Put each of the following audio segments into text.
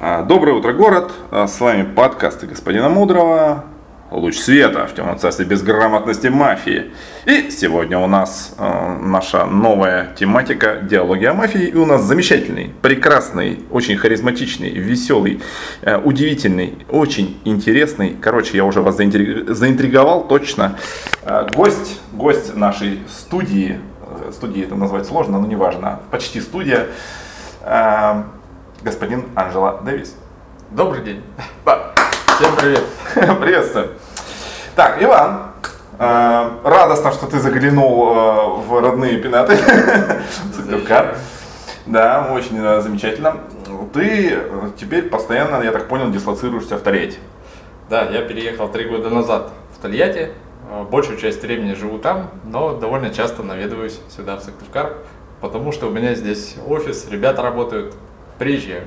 А, Доброе утро, город! А, С вами подкасты господина Мудрого. Луч света в темном царстве безграмотности мафии. И сегодня у нас э, наша новая тематика диалоги о мафии. И у нас замечательный, прекрасный, очень харизматичный, веселый, э, удивительный, очень интересный. Короче, я уже вас заинтри- заинтриговал точно. Э, гость, гость нашей студии. Студии это назвать сложно, но неважно. Почти студия. Господин Анжела Дэвис. Добрый день. Да. Всем привет. Приветствую. Так, Иван, э, радостно, что ты заглянул э, в родные пенаты Сыктывкар. Да, очень э, замечательно. Ты теперь постоянно, я так понял, дислоцируешься в Тольятти. Да, я переехал три года назад в Тольятти. Большую часть времени живу там, но довольно часто наведываюсь сюда, в Сыктывкар, потому что у меня здесь офис, ребята работают, приезжаю.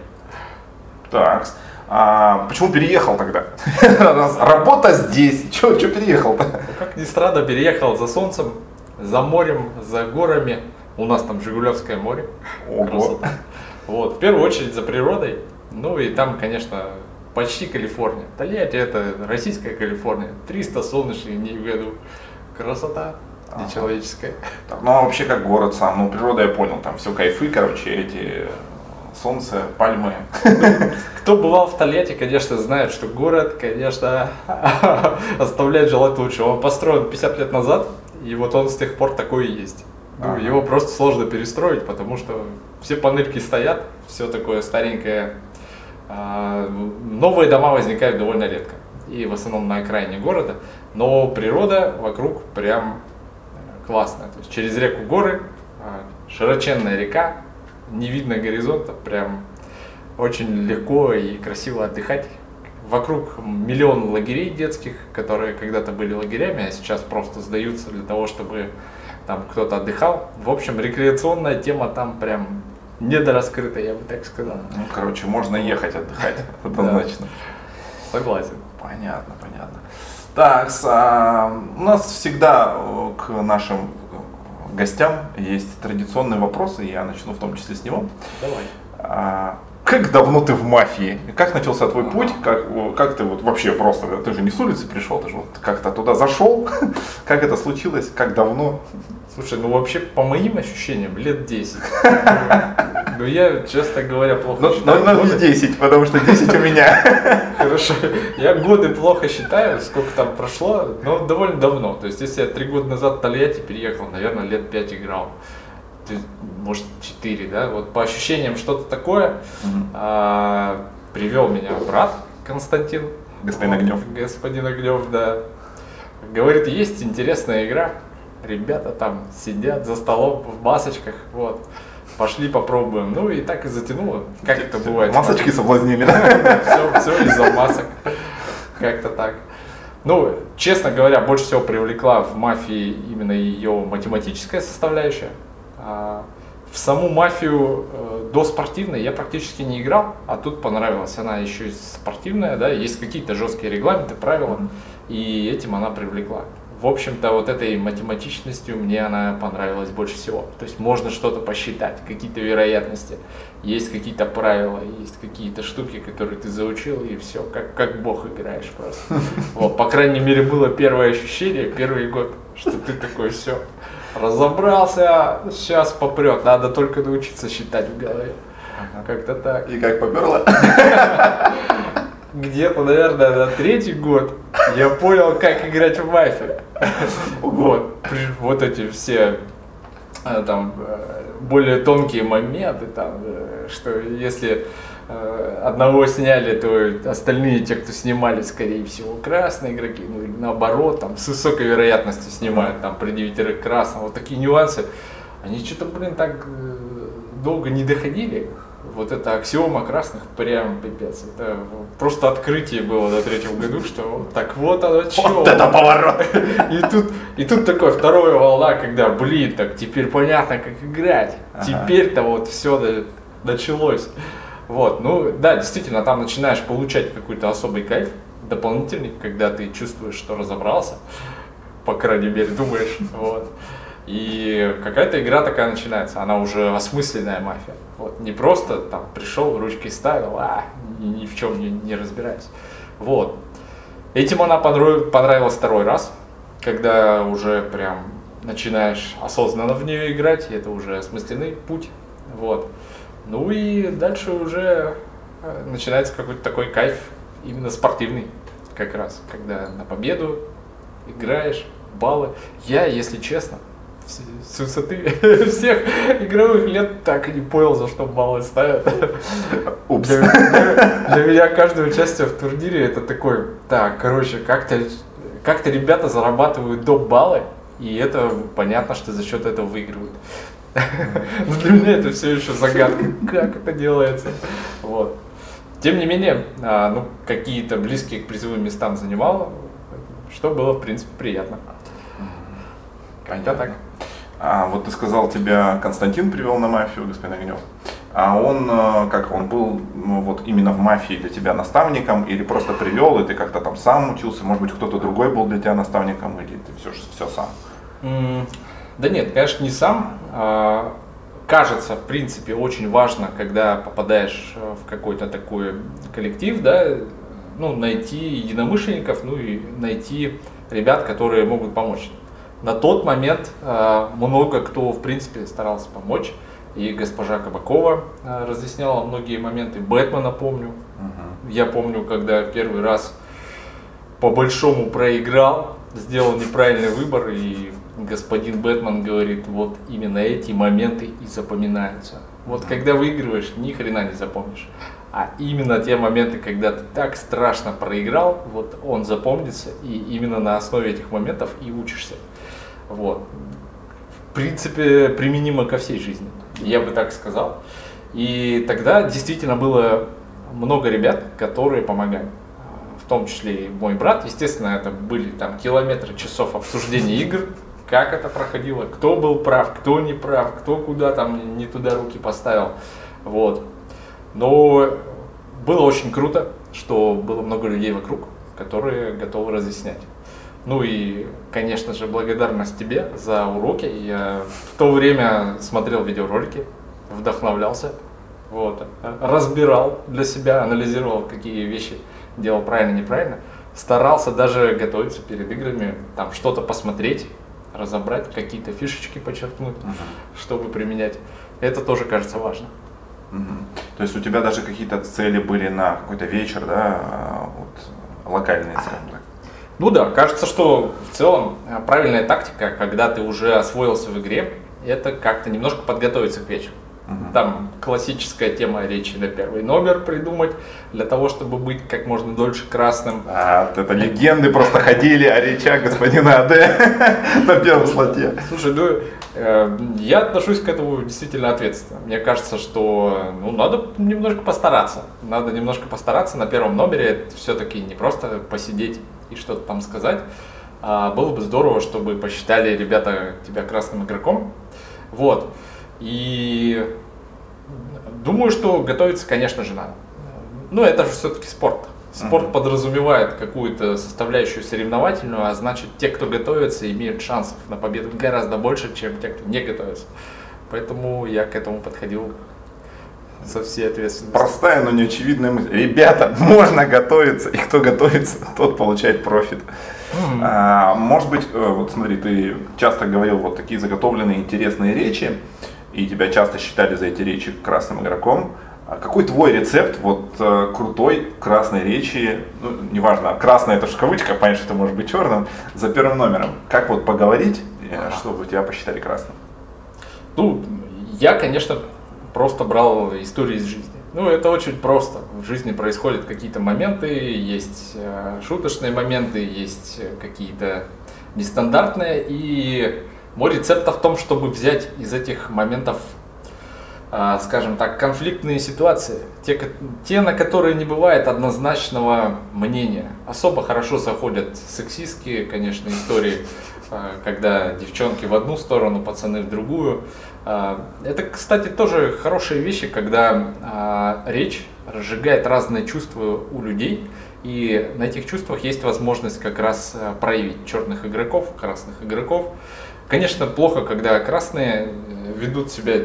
Так, а почему переехал тогда? Работа здесь, что переехал-то? Ну, как ни странно, переехал за солнцем, за морем, за горами. У нас там Жигулевское море. Ого. Красота. Вот, в первую очередь за природой. Ну и там, конечно, почти Калифорния. Тольятти это российская Калифорния. 300 солнечных дней в году. Красота нечеловеческая. Так, ну а вообще как город сам, ну природа я понял, там все кайфы, короче, эти солнце, пальмы. Кто бывал в Тольятти, конечно, знает, что город, конечно, оставляет желать лучшего. Он построен 50 лет назад, и вот он с тех пор такой и есть. Ну, Ага. Его просто сложно перестроить, потому что все панельки стоят, все такое старенькое. А, Новые дома возникают довольно редко, и в основном на окраине города. Но природа вокруг прям э, классная. То есть через реку горы, а, широченная река, не видно горизонта, прям очень легко и красиво отдыхать. Вокруг миллион лагерей детских, которые когда-то были лагерями, а сейчас просто сдаются для того, чтобы там кто-то отдыхал. В общем, рекреационная тема там прям недораскрыта, я бы так сказал. Ну, короче, можно ехать отдыхать, однозначно. Согласен. Понятно, понятно. Так, а, у нас всегда э, к нашим гостям есть традиционные вопросы, я начну в том числе с него. Давай. Как давно ты в мафии? Как начался твой путь? Как, как ты вот вообще просто, ты же не с улицы пришел, ты же вот как-то туда зашел? Как это случилось? Как давно? Слушай, ну вообще по моим ощущениям лет 10. Ну я, честно говоря, плохо Ну, считаю. ну, ну, годы. не 10, потому что 10 у меня. Хорошо. Я годы плохо считаю, сколько там прошло, но довольно давно. То есть, если я три года назад в Тольятти переехал, наверное, лет пять играл. Может, четыре, да? Вот по ощущениям что-то такое. А, привел меня брат Константин. Господин Огнев. Господин Огнев, да. Говорит, есть интересная игра. Ребята там сидят за столом в масочках, вот. Пошли попробуем. Ну и так и затянуло. Как это бывает? Масочки соблазнили, да? Все, все из-за масок. Как-то так. Ну, честно говоря, больше всего привлекла в мафии именно ее математическая составляющая. А, В саму мафию э, до спортивной я практически не играл, а тут понравилась. Она еще и спортивная, да, есть какие-то жесткие регламенты, правила, и этим она привлекла. В общем-то, вот этой математичностью мне она понравилась больше всего. То есть можно что-то посчитать, какие-то вероятности, есть какие-то правила, есть какие-то штуки, которые ты заучил, и все, как, как бог играешь просто. Вот, по крайней мере, было первое ощущение, первый год, что ты такой, все, разобрался, сейчас попрет, надо только научиться считать в голове. Как-то так. И как поперло? Где-то, наверное, на третий год я понял, как играть в мафию. Вот, вот эти все э, там э, более тонкие моменты, там, э, что если одного сняли, то остальные, те, кто снимали, скорее всего, красные игроки, ну или наоборот, там, с высокой вероятностью снимают, там, при девятерых красных, вот такие нюансы, они что-то, блин, так э, долго не доходили, вот эта аксиома красных прям пипец. Это просто открытие было на третьем году, что так вот оно чё. Вот это поворот! И тут, и тут такое второе волна, когда, блин, так теперь понятно, как играть. Ага. Теперь-то вот все началось. Вот, ну да, действительно, там начинаешь получать какой-то особый кайф дополнительный, когда ты чувствуешь, что разобрался, по крайней мере, думаешь, вот. И какая-то игра такая начинается, она уже осмысленная мафия. Вот, не просто там пришел, ручки ставил, а ни, в чем не, не разбираясь. Вот. Этим она понравилась второй раз, когда уже прям начинаешь осознанно в нее играть, и это уже осмысленный путь. Вот. Ну и дальше уже э, начинается какой-то такой кайф, именно спортивный, как раз, когда на победу играешь, баллы. Я, если честно, с высоты всех игровых лет так и не понял, за что баллы ставят. Упс. Для, для, для меня каждое участие в турнире это такой, так, короче, как-то как-то ребята зарабатывают доп. баллы, и это понятно, что за счет этого выигрывают. Но для меня это все еще загадка, как это делается. Вот. Тем не менее, а, ну, какие-то близкие к призовым местам занимал, что было, в принципе, приятно. Понятно. так. А, вот ты сказал, тебя Константин привел на мафию, господин Огнев. А он, э, как он был, ну, вот именно в мафии для тебя наставником, или просто привел, и ты как-то там сам учился, может быть, кто-то другой был для тебя наставником, или ты все, все сам? Да нет, конечно, не сам. А, кажется, в принципе, очень важно, когда попадаешь э, в какой-то такой коллектив, да, ну, найти единомышленников, ну и найти ребят, которые могут помочь. На тот момент э, много кто, в принципе, старался помочь. И госпожа Кабакова э, разъясняла многие моменты. Бэтмена помню. Угу. Я помню, когда первый раз по большому проиграл, сделал неправильный выбор, и господин Бэтмен говорит, вот именно эти моменты и запоминаются. Вот когда выигрываешь, ни хрена не запомнишь. А именно те моменты, когда ты так страшно проиграл, вот он запомнится, и именно на основе этих моментов и учишься. Вот. В принципе, применимо ко всей жизни, я бы так сказал. И тогда действительно было много ребят, которые помогали. В том числе и мой брат. Естественно, это были там километры часов обсуждения игр, как это проходило, кто был прав, кто не прав, кто куда там не туда руки поставил. Вот. Но было очень круто, что было много людей вокруг, которые готовы разъяснять. Ну и, конечно же, благодарность тебе за уроки. Я в то время смотрел видеоролики, вдохновлялся, вот, разбирал для себя, анализировал, какие вещи делал правильно, неправильно. Старался даже готовиться перед играми, там что-то посмотреть, разобрать, какие-то фишечки подчеркнуть, угу. чтобы применять. Это тоже кажется важно. Угу. То есть у тебя даже какие-то цели были на какой-то вечер, да, а, вот, локальные, скажем так? Ну да, кажется, что в целом э, правильная тактика, когда ты уже освоился в игре, это как-то немножко подготовиться к вечеру. Угу. Там классическая тема речи на первый номер придумать, для того, чтобы быть как можно дольше красным. А, это легенды просто ходили о речах господина АД на первом слоте. Слушай, ну, э, я отношусь к этому действительно ответственно. Мне кажется, что ну, надо немножко постараться. Надо немножко постараться на первом номере. Это все-таки не просто посидеть и что-то там сказать. А было бы здорово, чтобы посчитали ребята тебя красным игроком. Вот. И думаю, что готовиться, конечно же, надо. Но это же все-таки спорт. Спорт uh-huh. подразумевает какую-то составляющую соревновательную, а значит, те, кто готовится, имеют шансов на победу гораздо больше, чем те, кто не готовится. Поэтому я к этому подходил со всей ответственностью. Простая, но неочевидная мысль. Ребята, можно готовиться, и кто готовится, тот получает профит. Mm-hmm. А, может быть, э, вот смотри, ты часто говорил вот такие заготовленные интересные речи и тебя часто считали за эти речи красным игроком. А какой твой рецепт вот э, крутой красной речи, ну, неважно, красная это в кавычках, понятно, что это может быть черным, за первым номером. Как вот поговорить, э, чтобы тебя посчитали красным? Ну, я, конечно, просто брал истории из жизни. Ну, это очень просто. В жизни происходят какие-то моменты, есть э, шуточные моменты, есть какие-то нестандартные, и мой рецепт в том, чтобы взять из этих моментов, а, скажем так, конфликтные ситуации, те, те, на которые не бывает однозначного мнения. Особо хорошо заходят сексистские, конечно, истории, а, когда девчонки в одну сторону, пацаны в другую. А, это, кстати, тоже хорошие вещи, когда речь разжигает разные чувства у людей, и на этих чувствах есть возможность как раз проявить черных игроков, красных игроков. Конечно, плохо, когда красные ведут себя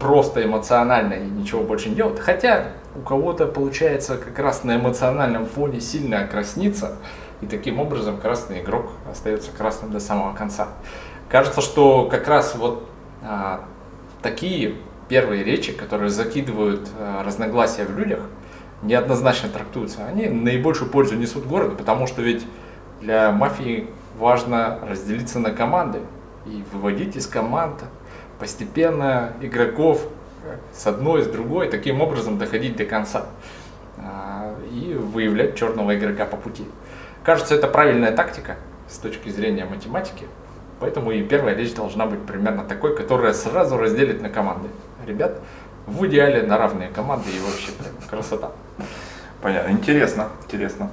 просто эмоционально и ничего больше не делают. Хотя у кого-то получается как раз на эмоциональном фоне сильно окрасниться, и таким образом красный игрок остается красным до самого конца. Кажется, что как раз вот а, такие первые речи, которые закидывают а, разногласия в людях, неоднозначно трактуются, они наибольшую пользу несут городу, потому что ведь для мафии важно разделиться на команды и выводить из команд постепенно игроков с одной, с другой, таким образом доходить до конца а, и выявлять черного игрока по пути. Кажется, это правильная тактика с точки зрения математики, поэтому и первая речь должна быть примерно такой, которая сразу разделит на команды. Ребят, в идеале на равные команды и вообще прям красота. Понятно, интересно, интересно.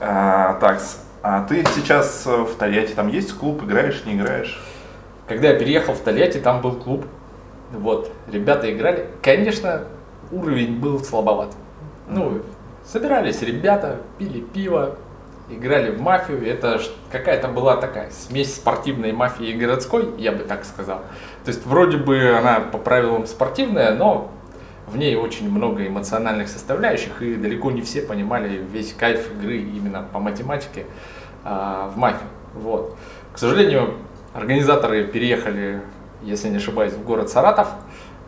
А, так, а ты сейчас в Тольятти, там есть клуб, играешь, не играешь? Когда я переехал в Тольятти, там был клуб. Вот, ребята играли. Конечно, уровень был слабоват. Ну, собирались ребята, пили пиво, играли в мафию. Это какая-то была такая смесь спортивной мафии и городской, я бы так сказал. То есть вроде бы она по правилам спортивная, но в ней очень много эмоциональных составляющих, и далеко не все понимали весь кайф игры именно по математике а, в мафию. Вот. К сожалению, Организаторы переехали, если не ошибаюсь, в город Саратов,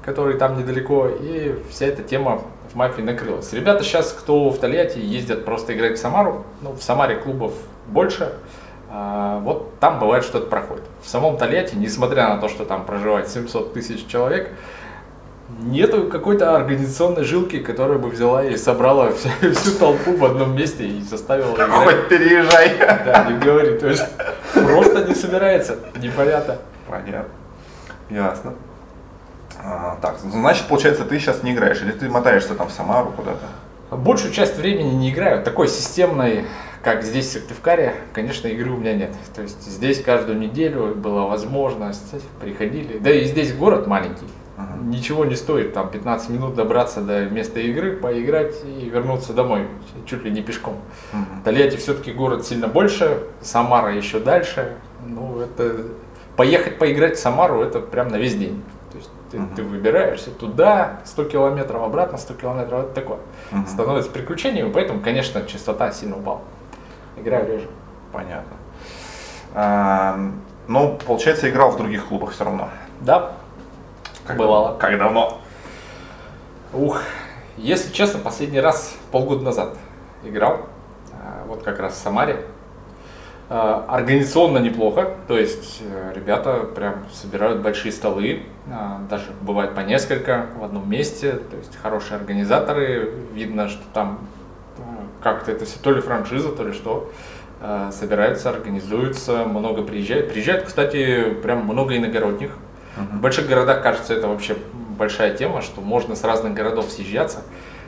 который там недалеко, и вся эта тема в мафии накрылась. Ребята сейчас, кто в Тольятти, ездят просто играть в Самару, ну, в Самаре клубов больше, а, вот там бывает что-то проходит. В самом Тольятти, несмотря на то, что там проживает 700 тысяч человек, нету какой-то организационной жилки, которая бы взяла и собрала всю, всю толпу в одном месте и заставила играть. Хоть переезжай. Да, не говори, то есть просто не собирается, непонятно. Понятно. Ясно. А, так, значит, получается, ты сейчас не играешь, или ты мотаешься там в Самару куда-то? Большую часть времени не играю. Такой системной, как здесь в Сыктывкаре, конечно, игры у меня нет. То есть здесь каждую неделю была возможность, приходили. Да и здесь город маленький. Ничего не стоит там 15 минут добраться до места игры, поиграть и вернуться домой, чуть ли не пешком. Ага. Тольятти все-таки город сильно больше, Самара еще дальше. Ну, это поехать поиграть в Самару это прям на весь день. То есть ты, ага. ты выбираешься туда, 100 километров обратно, 100 километров, это такое. Ага. Становится приключением, поэтому, конечно, частота сильно упала. Играю реже. Понятно. А, ну, получается, играл в других клубах все равно. Да, как Бывало. Как давно? Ух, если честно, последний раз полгода назад играл. А, вот как раз в Самаре. А, организационно неплохо, то есть э, ребята прям собирают большие столы, а, даже бывает по несколько в одном месте, то есть хорошие организаторы, видно, что там как-то это все то ли франшиза, то ли что, собираются, организуются, много приезжает. Приезжает, кстати, прям много иногородних, в больших городах, кажется, это вообще большая тема, что можно с разных городов съезжаться.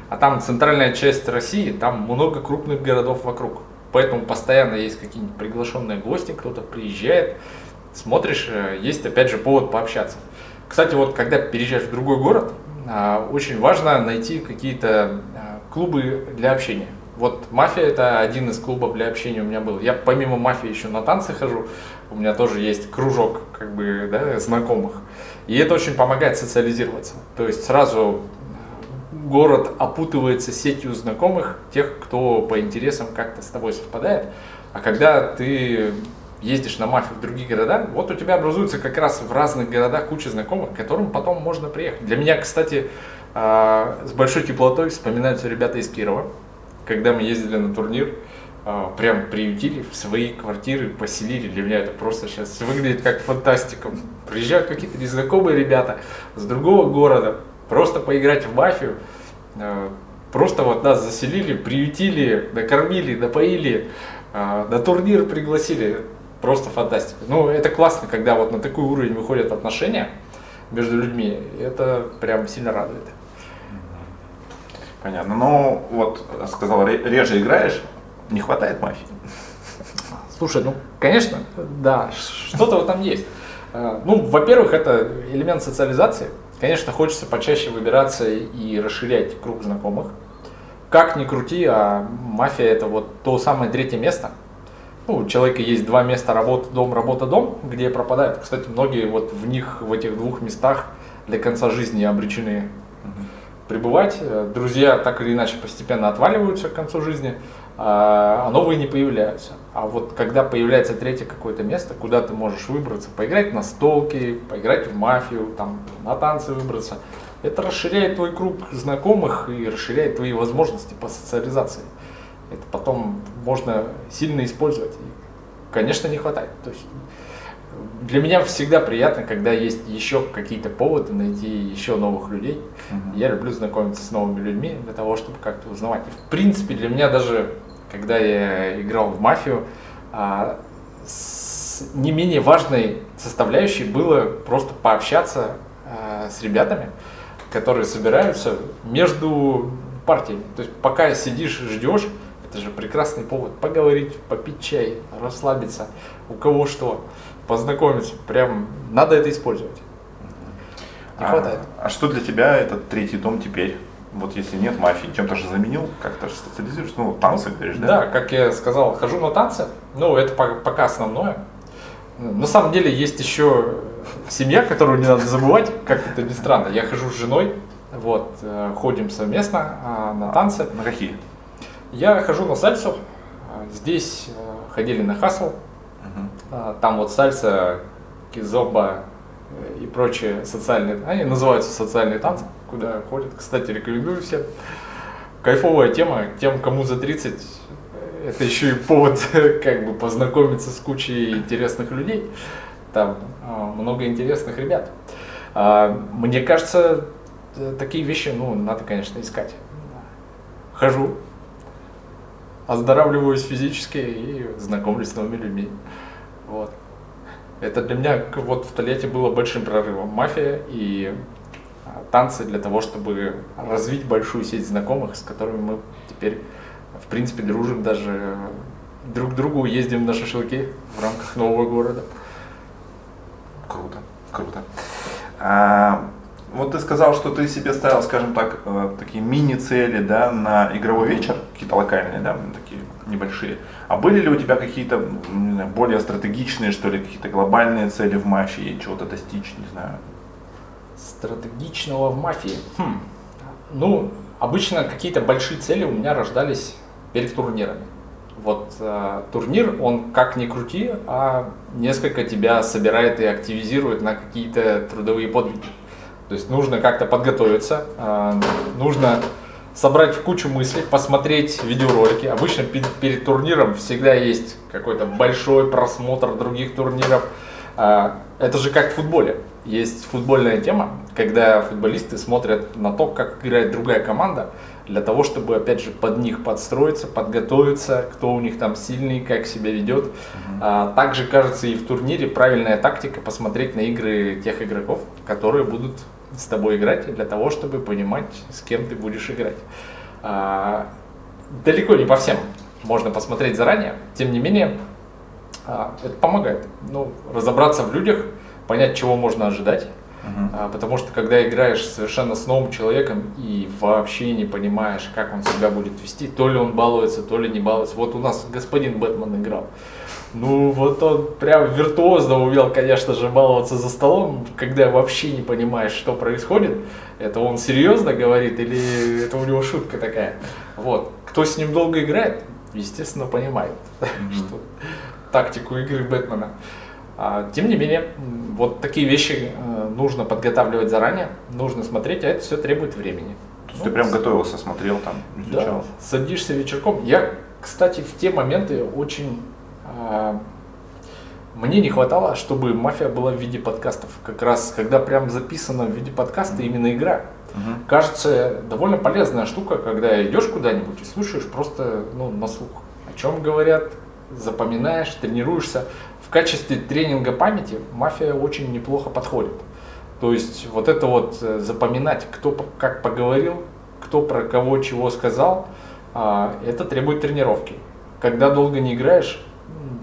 А там центральная часть России, там много крупных городов вокруг. Поэтому постоянно есть какие-нибудь приглашенные гости, кто-то приезжает, смотришь, э, есть опять же повод пообщаться. Кстати, вот когда переезжаешь в другой город, а, очень важно найти какие-то а, клубы для общения. Вот мафия это один из клубов для общения у меня был. Я помимо мафии еще на танцы хожу, у меня тоже есть кружок как бы, да, знакомых. И это очень помогает социализироваться. То есть сразу город опутывается сетью знакомых, тех, кто по интересам как-то с тобой совпадает. А когда ты ездишь на мафию в другие города, вот у тебя образуется как раз в разных городах куча знакомых, к которым потом можно приехать. Для меня, кстати, а, с большой теплотой вспоминаются ребята из Кирова, когда мы ездили на турнир. А, прям приютили в свои квартиры, поселили. Для меня это просто сейчас выглядит как фантастика. Приезжают какие-то незнакомые ребята с другого города, просто поиграть в мафию. А, просто вот нас заселили, приютили, накормили, напоили, а, на турнир пригласили. Просто фантастика. Ну, это классно, когда вот на такой уровень выходят отношения между людьми. Это прям сильно радует. Понятно. Ну, вот сказал, реже играешь, не хватает мафии? Слушай, ну, конечно, да, что-то вот там есть. А, ну, во-первых, это элемент социализации. Конечно, хочется почаще выбираться и расширять круг знакомых. Как ни крути, а мафия это вот то самое третье место. ну, у человека есть два места работа, дом, работа, дом, где пропадают. Кстати, многие вот в них, в этих двух местах до конца жизни обречены пребывать. Друзья так или иначе постепенно отваливаются к концу жизни, а новые не появляются. А вот когда появляется третье какое-то место, куда ты можешь выбраться, поиграть на столке, поиграть в мафию, там, на танцы выбраться, это расширяет твой круг знакомых и расширяет твои возможности по социализации. Это потом можно сильно использовать. И, конечно, не хватает. То есть для меня всегда приятно, когда есть еще какие-то поводы найти еще новых людей. Mm-hmm. Я люблю знакомиться с новыми людьми для того, чтобы как-то узнавать. В принципе, для меня даже, когда я играл в мафию, а, не менее важной составляющей было просто пообщаться а, с ребятами, которые собираются между партиями. То есть пока сидишь ждешь, это же прекрасный повод поговорить, попить чай, расслабиться, у кого что познакомиться. Прям надо это использовать. Не а, хватает. А что для тебя этот третий дом теперь? Вот если нет мафии, чем-то же заменил, как-то же социализируешь, ну, танцы, говоришь, да? Да, как я сказал, хожу на танцы, ну, это пока основное. На самом деле есть еще семья, которую не надо забывать, как это ни странно. Я хожу с женой, вот, э, ходим совместно а, на танцы. На какие? Я хожу на сальсу, здесь э, ходили на хасл, а, там вот сальса, кизомба э, и прочие социальные, они называются социальные танцы, куда ходят. Кстати, рекомендую всем. Кайфовая тема, тем, кому за 30, э, это еще и повод как бы познакомиться с кучей интересных людей. Там а, много интересных ребят. А, мне кажется, э, такие вещи, ну, надо, конечно, искать. Хожу, оздоравливаюсь физически и знакомлюсь с новыми людьми. Вот. Это для меня вот в Тольятти было большим прорывом. Мафия и а, танцы для того, чтобы развить большую сеть знакомых, с которыми мы теперь, в принципе, дружим, даже друг к другу ездим на шашлыки в рамках нового города. Круто, круто. А, вот ты сказал, что ты себе ставил, скажем так, э, такие мини-цели да, на игровой вечер, какие-то локальные, да, небольшие. А были ли у тебя какие-то более стратегичные, что ли, какие-то глобальные цели в мафии, чего-то достичь, не знаю? Стратегичного в мафии? Хм. Ну, обычно какие-то большие цели у меня рождались перед турнирами. Вот э, турнир, он как ни крути, а несколько тебя собирает и активизирует на какие-то трудовые подвиги. То есть нужно как-то подготовиться, э, нужно собрать в кучу мыслей, посмотреть видеоролики. Обычно перед, турниром всегда есть какой-то большой просмотр других турниров. А, это же как в футболе. Есть футбольная тема, когда футболисты смотрят на то, как играет другая команда, для того, чтобы, опять же, под них подстроиться, подготовиться, кто у них там сильный, как себя ведет. Mm-hmm. также, кажется, и в турнире правильная тактика посмотреть на игры тех игроков, которые будут с тобой играть для того, чтобы понимать, с кем ты будешь играть. А, далеко не по всем можно посмотреть заранее, тем не менее, а, это помогает. Ну, разобраться в людях, понять, чего можно ожидать. Uh-huh. А, потому что когда играешь совершенно с новым человеком и вообще не понимаешь, как он себя будет вести, то ли он балуется, то ли не балуется. Вот у нас господин Бэтмен играл. Ну, вот он прям виртуозно умел, конечно же, баловаться за столом, когда вообще не понимаешь, что происходит. Это он серьезно говорит или это у него шутка такая? Вот. Кто с ним долго играет, естественно, понимает, mm-hmm. что тактику игры Бэтмена. А, тем не менее, вот такие вещи э, нужно подготавливать заранее, нужно смотреть, а это все требует времени. То есть ну, ты прям готовился, смотрел там, изучал? Да, садишься вечерком. Я, кстати, в те моменты очень мне не хватало, чтобы мафия была в виде подкастов. Как раз, когда прям записана в виде подкаста именно игра. Угу. Кажется, довольно полезная штука, когда идешь куда-нибудь и слушаешь просто ну, на слух. О чем говорят, запоминаешь, тренируешься. В качестве тренинга памяти мафия очень неплохо подходит. То есть вот это вот э, запоминать, кто как поговорил, кто про кого чего сказал, а, это требует тренировки. Когда долго не играешь,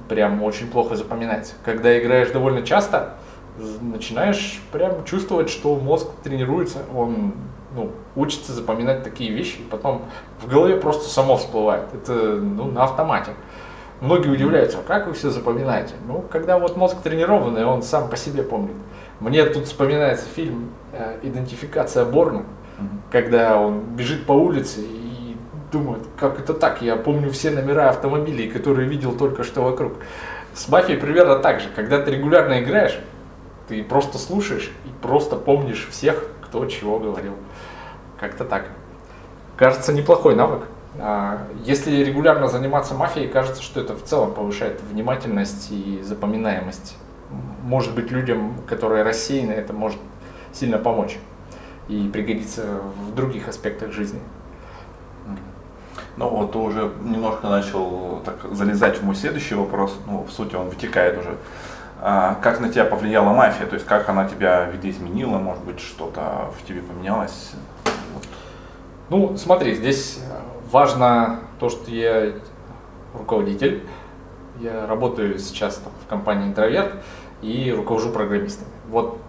прям очень плохо запоминается. Когда играешь довольно часто, начинаешь прям чувствовать, что мозг тренируется, он ну, учится запоминать такие вещи, и потом в голове просто само всплывает. Это ну, на автомате. Многие удивляются, а как вы все запоминаете? Ну, когда вот мозг тренированный, он сам по себе помнит. Мне тут вспоминается фильм э, «Идентификация Борна», когда он бежит по улице и думает, как это так, я помню все номера автомобилей, которые видел только что вокруг. С мафией примерно так же. Когда ты регулярно играешь, ты просто слушаешь и просто помнишь всех, кто чего говорил. Как-то так. Кажется, неплохой навык. А, если регулярно заниматься мафией, кажется, что это в целом повышает внимательность и запоминаемость. Может быть, людям, которые рассеяны, это может сильно помочь и пригодиться в других аспектах жизни. Ну вот ты уже немножко начал так залезать в мой следующий вопрос, ну в сути он вытекает уже. А как на тебя повлияла мафия, то есть как она тебя видоизменила, может быть что-то в тебе поменялось? Ну смотри, здесь важно то, что я руководитель, я работаю сейчас там, в компании Интроверт и руковожу программистами. Вот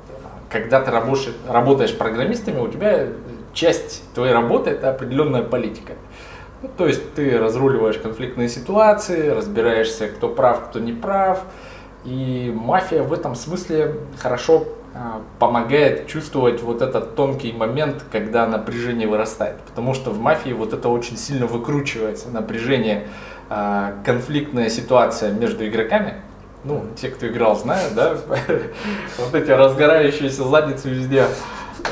когда ты работаешь, работаешь программистами, у тебя часть твоей работы это определенная политика. Ну, то есть ты разруливаешь конфликтные ситуации, разбираешься, кто прав, кто не прав. И мафия в этом смысле хорошо а, помогает чувствовать вот этот тонкий момент, когда напряжение вырастает. Потому что в мафии вот это очень сильно выкручивается, напряжение, а, конфликтная ситуация между игроками. Ну, те, кто играл, знают, да, вот эти разгорающиеся задницы везде,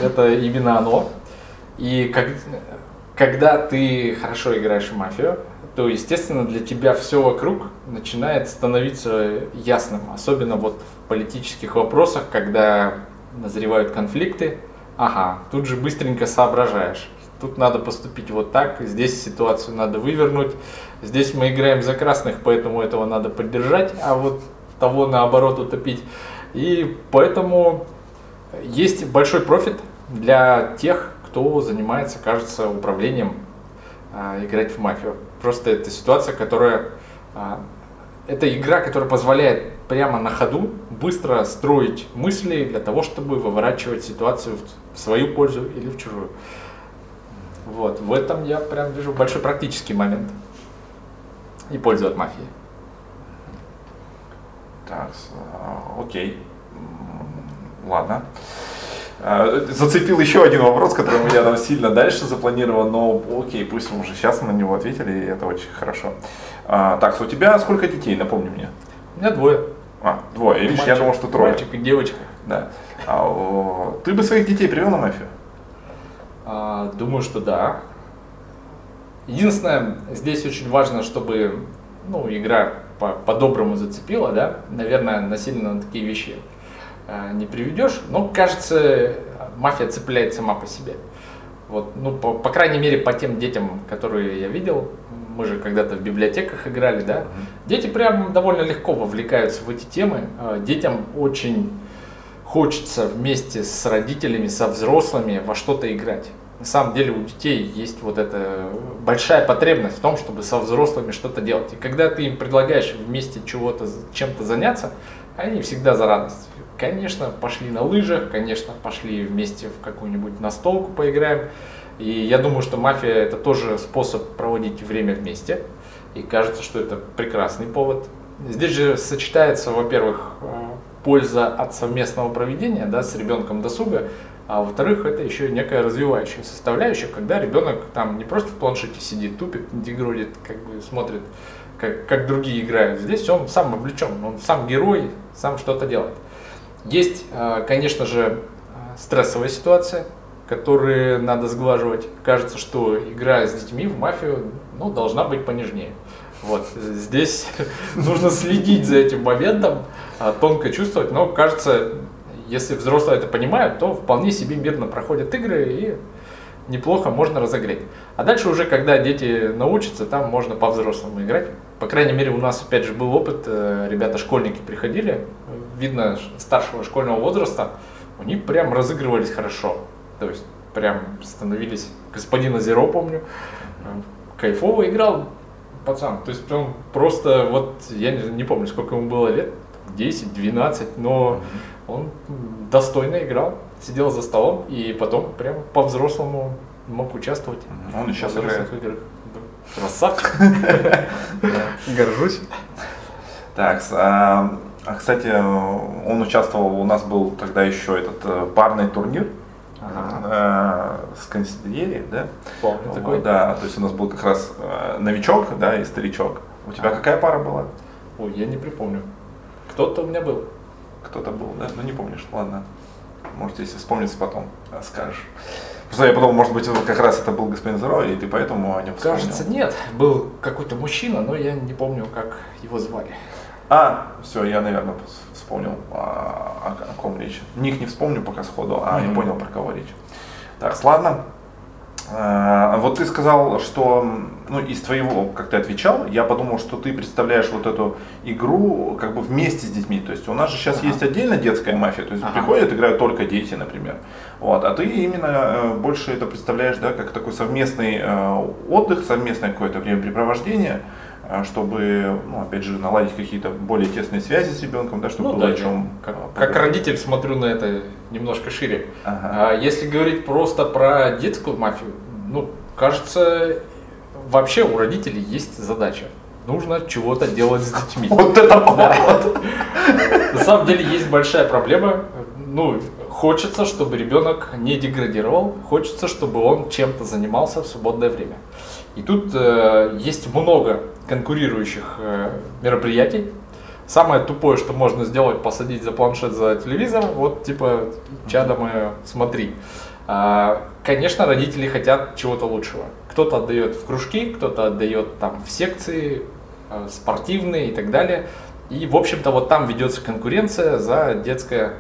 это именно оно. И как, когда ты хорошо играешь в мафию, то, естественно, для тебя все вокруг начинает становиться ясным. Особенно вот в политических вопросах, когда назревают конфликты. Ага, тут же быстренько соображаешь. Тут надо поступить вот так, здесь ситуацию надо вывернуть. Здесь мы играем за красных, поэтому этого надо поддержать, а вот того наоборот утопить. И поэтому есть большой профит для тех, кто занимается, кажется, управлением а, играть в мафию. Просто это ситуация, которая... А, это игра, которая позволяет прямо на ходу быстро строить мысли для того, чтобы выворачивать ситуацию в свою пользу или в чужую. Вот, в этом я прям вижу большой практический момент и пользу от мафии. Так, окей. Ладно. А, зацепил еще один вопрос, который у меня там сильно дальше запланирован, но окей, пусть мы уже сейчас на него ответили, и это очень хорошо. А, так, у тебя сколько детей, напомни мне? У меня двое. А, двое. Видишь, я думал, что трое. Мальчик и девочка. Да. А, о, ты бы своих детей привел на мафию? А, думаю, что да. Единственное, здесь очень важно, чтобы ну, игра по-доброму по зацепила, да, наверное, насильно на такие вещи не приведешь. Но, кажется, мафия цепляет сама по себе. Вот, ну, по, по крайней мере, по тем детям, которые я видел, мы же когда-то в библиотеках играли, да, дети прям довольно легко вовлекаются в эти темы. Э, детям очень хочется вместе с родителями, со взрослыми во что-то играть. На самом деле у детей есть вот эта большая потребность в том, чтобы со взрослыми что-то делать. И когда ты им предлагаешь вместе чего-то, чем-то заняться, они всегда за радость. Конечно, пошли на лыжах, конечно, пошли вместе в какую-нибудь настолку поиграем. И я думаю, что мафия это тоже способ проводить время вместе. И кажется, что это прекрасный повод. Здесь же сочетается, во-первых, э, польза от совместного проведения да, с ребенком досуга, а во-вторых, это еще некая развивающая составляющая, когда ребенок там не просто в планшете сидит, тупит, дегродит, как бы смотрит, как, как другие играют. Здесь он сам вовлечен, он сам герой, сам что-то делает. Есть, э, конечно же, стрессовая ситуация, которые надо сглаживать. Кажется, что игра с детьми в мафию ну, должна быть понежнее. Вот. Здесь нужно следить за этим моментом, а, тонко чувствовать, но кажется, если взрослые это понимают, то вполне себе мирно проходят игры и неплохо можно разогреть. А дальше уже, когда дети научатся, там можно по-взрослому играть. По крайней мере, у нас опять же был опыт, э, ребята-школьники приходили, видно старшего школьного возраста, у них прям разыгрывались хорошо. То есть прям становились, господин Зеро помню, кайфово играл пацан. То есть он просто, вот я не, не помню, сколько ему было лет, 10-12, но он достойно играл, сидел за столом и потом прям по-взрослому мог участвовать. Он сейчас играет. Красавчик. Горжусь. Так, а, кстати, он участвовал, у нас был тогда еще этот э, парный турнир. Ага. Э, с консильери, да? Помню вот, такой. Да, то есть у нас был как раз э, новичок, да, и старичок. У тебя а. какая пара была? Ой, я не припомню. Кто-то у меня был. Кто-то был, да? Ну не помнишь, ладно. Может, если вспомнится потом, скажешь. Просто я подумал, может быть, как раз это был господин Зеро, и ты поэтому о нем вспомнил. Кажется, нет. Был какой-то мужчина, но я не помню, как его звали. А, все, я, наверное, вспомнил, о, о, о ком речь. Ник не вспомню пока сходу, а mm-hmm. не понял, про кого речь. Так, ладно. А, вот ты сказал, что ну, из твоего, как ты отвечал, я подумал, что ты представляешь вот эту игру как бы вместе с детьми. То есть у нас же сейчас ага. есть отдельно детская мафия, то есть ага. приходят, играют только дети, например. Вот, а ты именно э, больше это представляешь, да, как такой совместный э, отдых, совместное какое-то времяпрепровождение. А, чтобы, ну, опять же, наладить какие-то более тесные связи с ребенком, да, чтобы ну, было да, о чем. Как, как родитель смотрю на это немножко шире. Ага. А если говорить просто про детскую мафию, ну, кажется, вообще у родителей есть задача. Нужно чего-то делать с детьми. Вот это поворот! На самом деле есть большая проблема. Ну, хочется, чтобы ребенок не деградировал, хочется, чтобы он чем-то занимался в свободное время. И тут э, есть много конкурирующих э, мероприятий. Самое тупое, что можно сделать, посадить за планшет за телевизор, вот типа, чада мое, смотри. А, конечно, родители хотят чего-то лучшего. Кто-то отдает в кружки, кто-то отдает там в секции, э, спортивные и так далее. И, в общем-то, вот там ведется конкуренция за детское, э,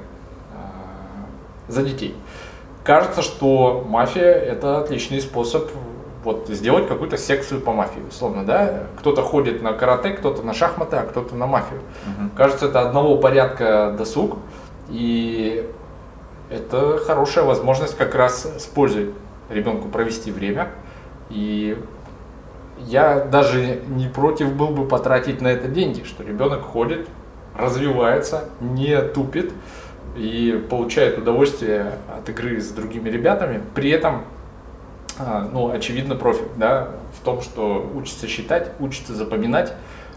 за детей. Кажется, что мафия это отличный способ вот сделать какую-то секцию по мафии, условно, да? Кто-то ходит на карате, кто-то на шахматы, а кто-то на мафию. Угу. Кажется, это одного порядка досуг, и это хорошая возможность как раз с пользой ребенку провести время. И я даже не против был бы потратить на это деньги, что ребенок ходит, развивается, не тупит и получает удовольствие от игры с другими ребятами, при этом ну, очевидно, профи, да, в том, что учится считать, учится запоминать,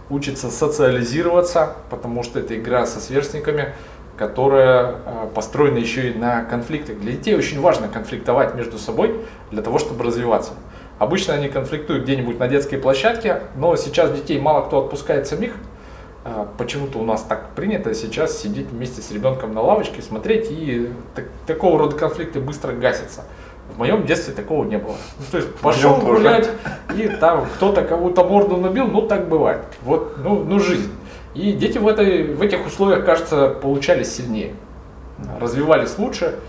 учится социализироваться, потому что это игра со сверстниками, которая а, построена еще и на конфликтах. Для детей очень важно конфликтовать между собой для того, чтобы развиваться. Обычно они конфликтуют где-нибудь на детской площадке, но сейчас детей мало кто отпускает самих. А, почему-то у нас так принято сейчас сидеть вместе с ребенком на лавочке, смотреть, и так, такого рода конфликты быстро гасятся. В моем детстве такого не было. Ну, то есть пошел гулять, и там кто-то кого-то морду набил, ну так бывает. Вот, ну, ну жизнь. И дети в, этой, в этих условиях, кажется, получались сильнее, развивались лучше,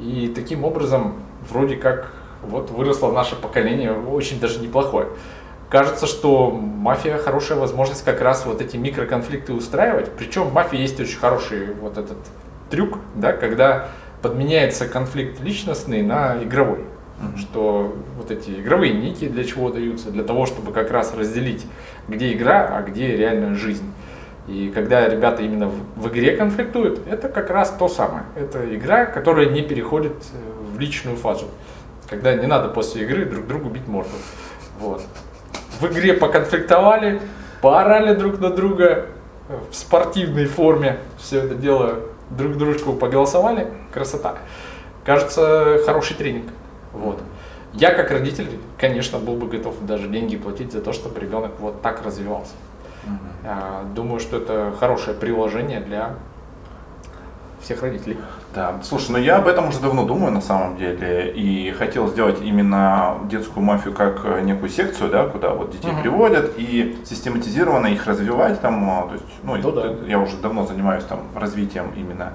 и таким образом вроде как вот выросло наше поколение очень даже неплохое. Кажется, что мафия хорошая возможность как раз вот эти микроконфликты устраивать. Причем в мафии есть очень хороший вот этот трюк, да, когда подменяется конфликт личностный на игровой. Mm-hmm. Что вот эти игровые ники для чего даются? Для того, чтобы как раз разделить, где игра, а где реальная жизнь. И когда ребята именно в, в игре конфликтуют, это как раз то самое. Это игра, которая не переходит э, в личную фазу. Когда не надо после игры друг другу бить морду. Вот. В игре поконфликтовали, поорали друг на друга в спортивной форме. Все это дело друг дружку поголосовали, красота. Кажется, хороший тренинг. Вот. Я как родитель, конечно, был бы готов даже деньги платить за то, чтобы ребенок вот так развивался. Угу. Думаю, что это хорошее приложение для всех родителей. Да, слушай, ну я об этом уже давно думаю на самом деле и хотел сделать именно детскую мафию как э, некую секцию, да, куда вот детей угу. приводят и систематизированно их развивать там, а, то есть, ну, ну да. я уже давно занимаюсь там развитием именно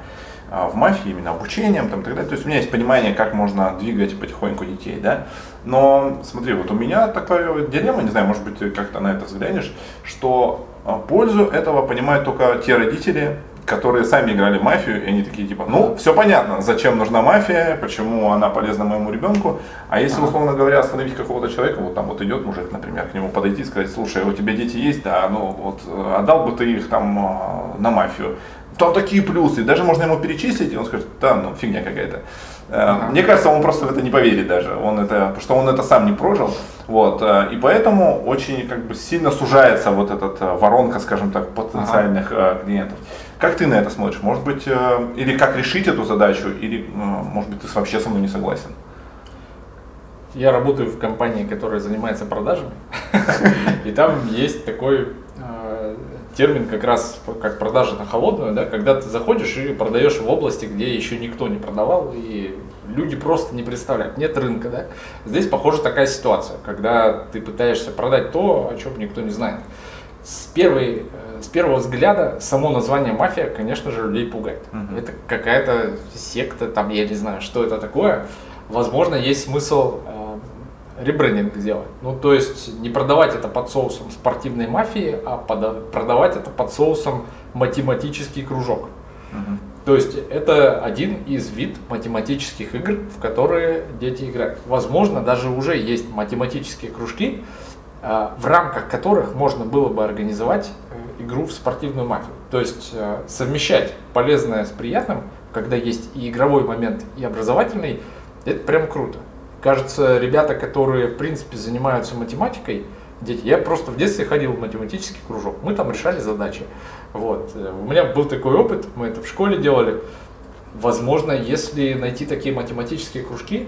а, в мафии, именно обучением там, и так далее. То есть у меня есть понимание, как можно двигать потихоньку детей, да. Но смотри, вот у меня такая дилемма, не знаю, может быть, ты как-то на это взглянешь, что а, пользу этого понимают только те родители, которые сами играли в мафию, и они такие типа, ну, все понятно, зачем нужна мафия, почему она полезна моему ребенку. А если, условно говоря, остановить какого-то человека, вот там вот идет мужик, например, к нему подойти и сказать, слушай, у тебя дети есть, да, ну вот э, отдал бы ты их там э, на мафию. Там такие плюсы, даже можно ему перечислить, и он скажет, да, ну фигня какая-то. Ага. Мне кажется, он просто в это не поверит даже, он это, что он это сам не прожил. Вот, э, и поэтому очень как бы сильно сужается вот эта воронка, скажем так, потенциальных ага. клиентов. Как ты на это смотришь? Может быть, или как решить эту задачу, или, может быть, ты вообще со мной не согласен? Я работаю в компании, которая занимается продажами, и там есть такой термин как раз как продажа на холодную, да, когда ты заходишь и продаешь в области, где еще никто не продавал, и люди просто не представляют, нет рынка. Да? Здесь, похоже, такая ситуация, когда ты пытаешься продать то, о чем никто не знает. С, первой, э, с первого взгляда само название мафия, конечно же, людей пугает. Угу. Это какая-то секта, там, я не знаю, что это такое. Возможно, есть смысл э, ребрендинг сделать. Ну, то есть не продавать это под соусом спортивной мафии, а под, продавать это под соусом математический кружок. Угу. То есть это один из вид математических игр, в которые дети играют. Возможно, даже уже есть математические кружки, в рамках которых можно было бы организовать э, игру в спортивную мафию. То есть э, совмещать полезное с приятным, когда есть и игровой момент, и образовательный, это прям круто кажется, ребята, которые, в принципе, занимаются математикой, дети, я просто в детстве ходил в математический кружок, мы там решали задачи. Вот. У меня был такой опыт, мы это в школе делали. Возможно, если найти такие математические кружки,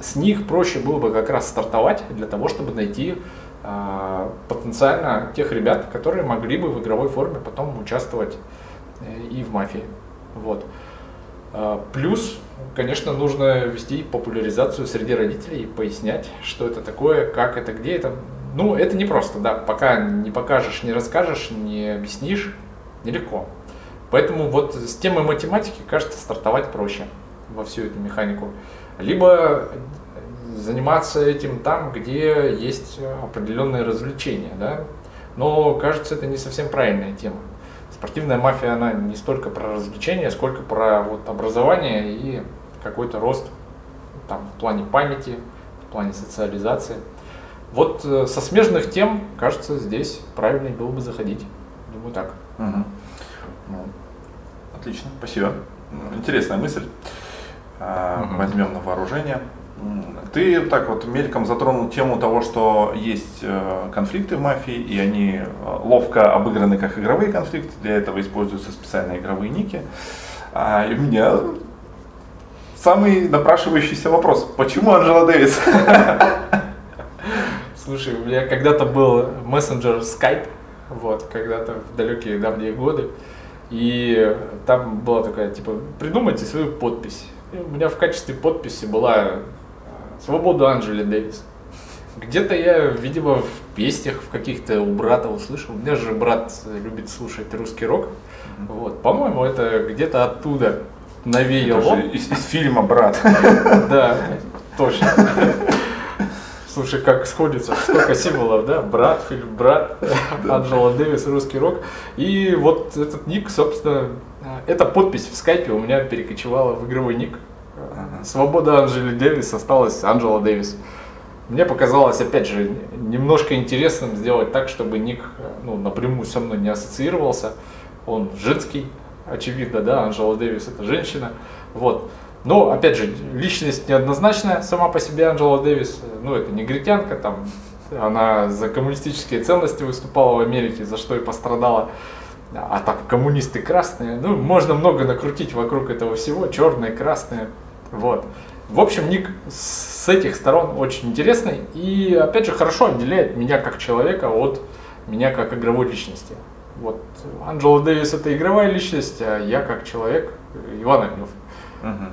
с них проще было бы как раз стартовать для того, чтобы найти э, потенциально тех ребят, которые могли бы в игровой форме потом участвовать э, и в мафии. Вот. Э, плюс конечно, нужно вести популяризацию среди родителей, пояснять, что это такое, как это, где это. Ну, это не просто, да, пока не покажешь, не расскажешь, не объяснишь, нелегко. Поэтому вот с темой математики, кажется, стартовать проще во всю эту механику. Либо заниматься этим там, где есть определенные развлечения, да. Но, кажется, это не совсем правильная тема. Спортивная мафия, она не столько про развлечения, сколько про вот образование и какой-то рост там, в плане памяти, в плане социализации. Вот э, со смежных тем, кажется, здесь правильно было бы заходить. Думаю, так. Угу. Ну, отлично, спасибо. Интересная мысль. Угу. Возьмем на вооружение. Ты так вот мельком затронул тему того, что есть э, конфликты в мафии, и они э, ловко обыграны как игровые конфликты. Для этого используются специальные игровые ники. А, и у меня самый напрашивающийся вопрос. Почему Анжела Дэвис? Слушай, у меня когда-то был мессенджер Skype, вот, когда-то в далекие давние годы. И там была такая, типа, придумайте свою подпись. И у меня в качестве подписи была «Свободу Анжели Дэвис». Где-то я, видимо, в песнях в каких-то у брата услышал. У меня же брат любит слушать русский рок. Вот, по-моему, это где-то оттуда навеял. Это же из, из фильма «Брат». Да, точно. Слушай, как сходится, сколько символов, да? Брат, фильм «Брат», Анджела Дэвис, русский рок. И вот этот ник, собственно, эта подпись в скайпе у меня перекочевала в игровой ник. Свобода Анджели Дэвис осталась Анджела Дэвис. Мне показалось, опять же, немножко интересным сделать так, чтобы ник ну, напрямую со мной не ассоциировался. Он женский, очевидно, да, Анжела Дэвис это женщина, вот. Но, опять же, личность неоднозначная сама по себе Анжела Дэвис, ну, это негритянка, там, она за коммунистические ценности выступала в Америке, за что и пострадала. А так, коммунисты красные, ну, можно много накрутить вокруг этого всего, черные, красные, вот. В общем, ник с этих сторон очень интересный и, опять же, хорошо отделяет меня как человека от меня как игровой личности. Вот Анджела Дэвис это игровая личность, а я как человек Иван Огнев. Угу.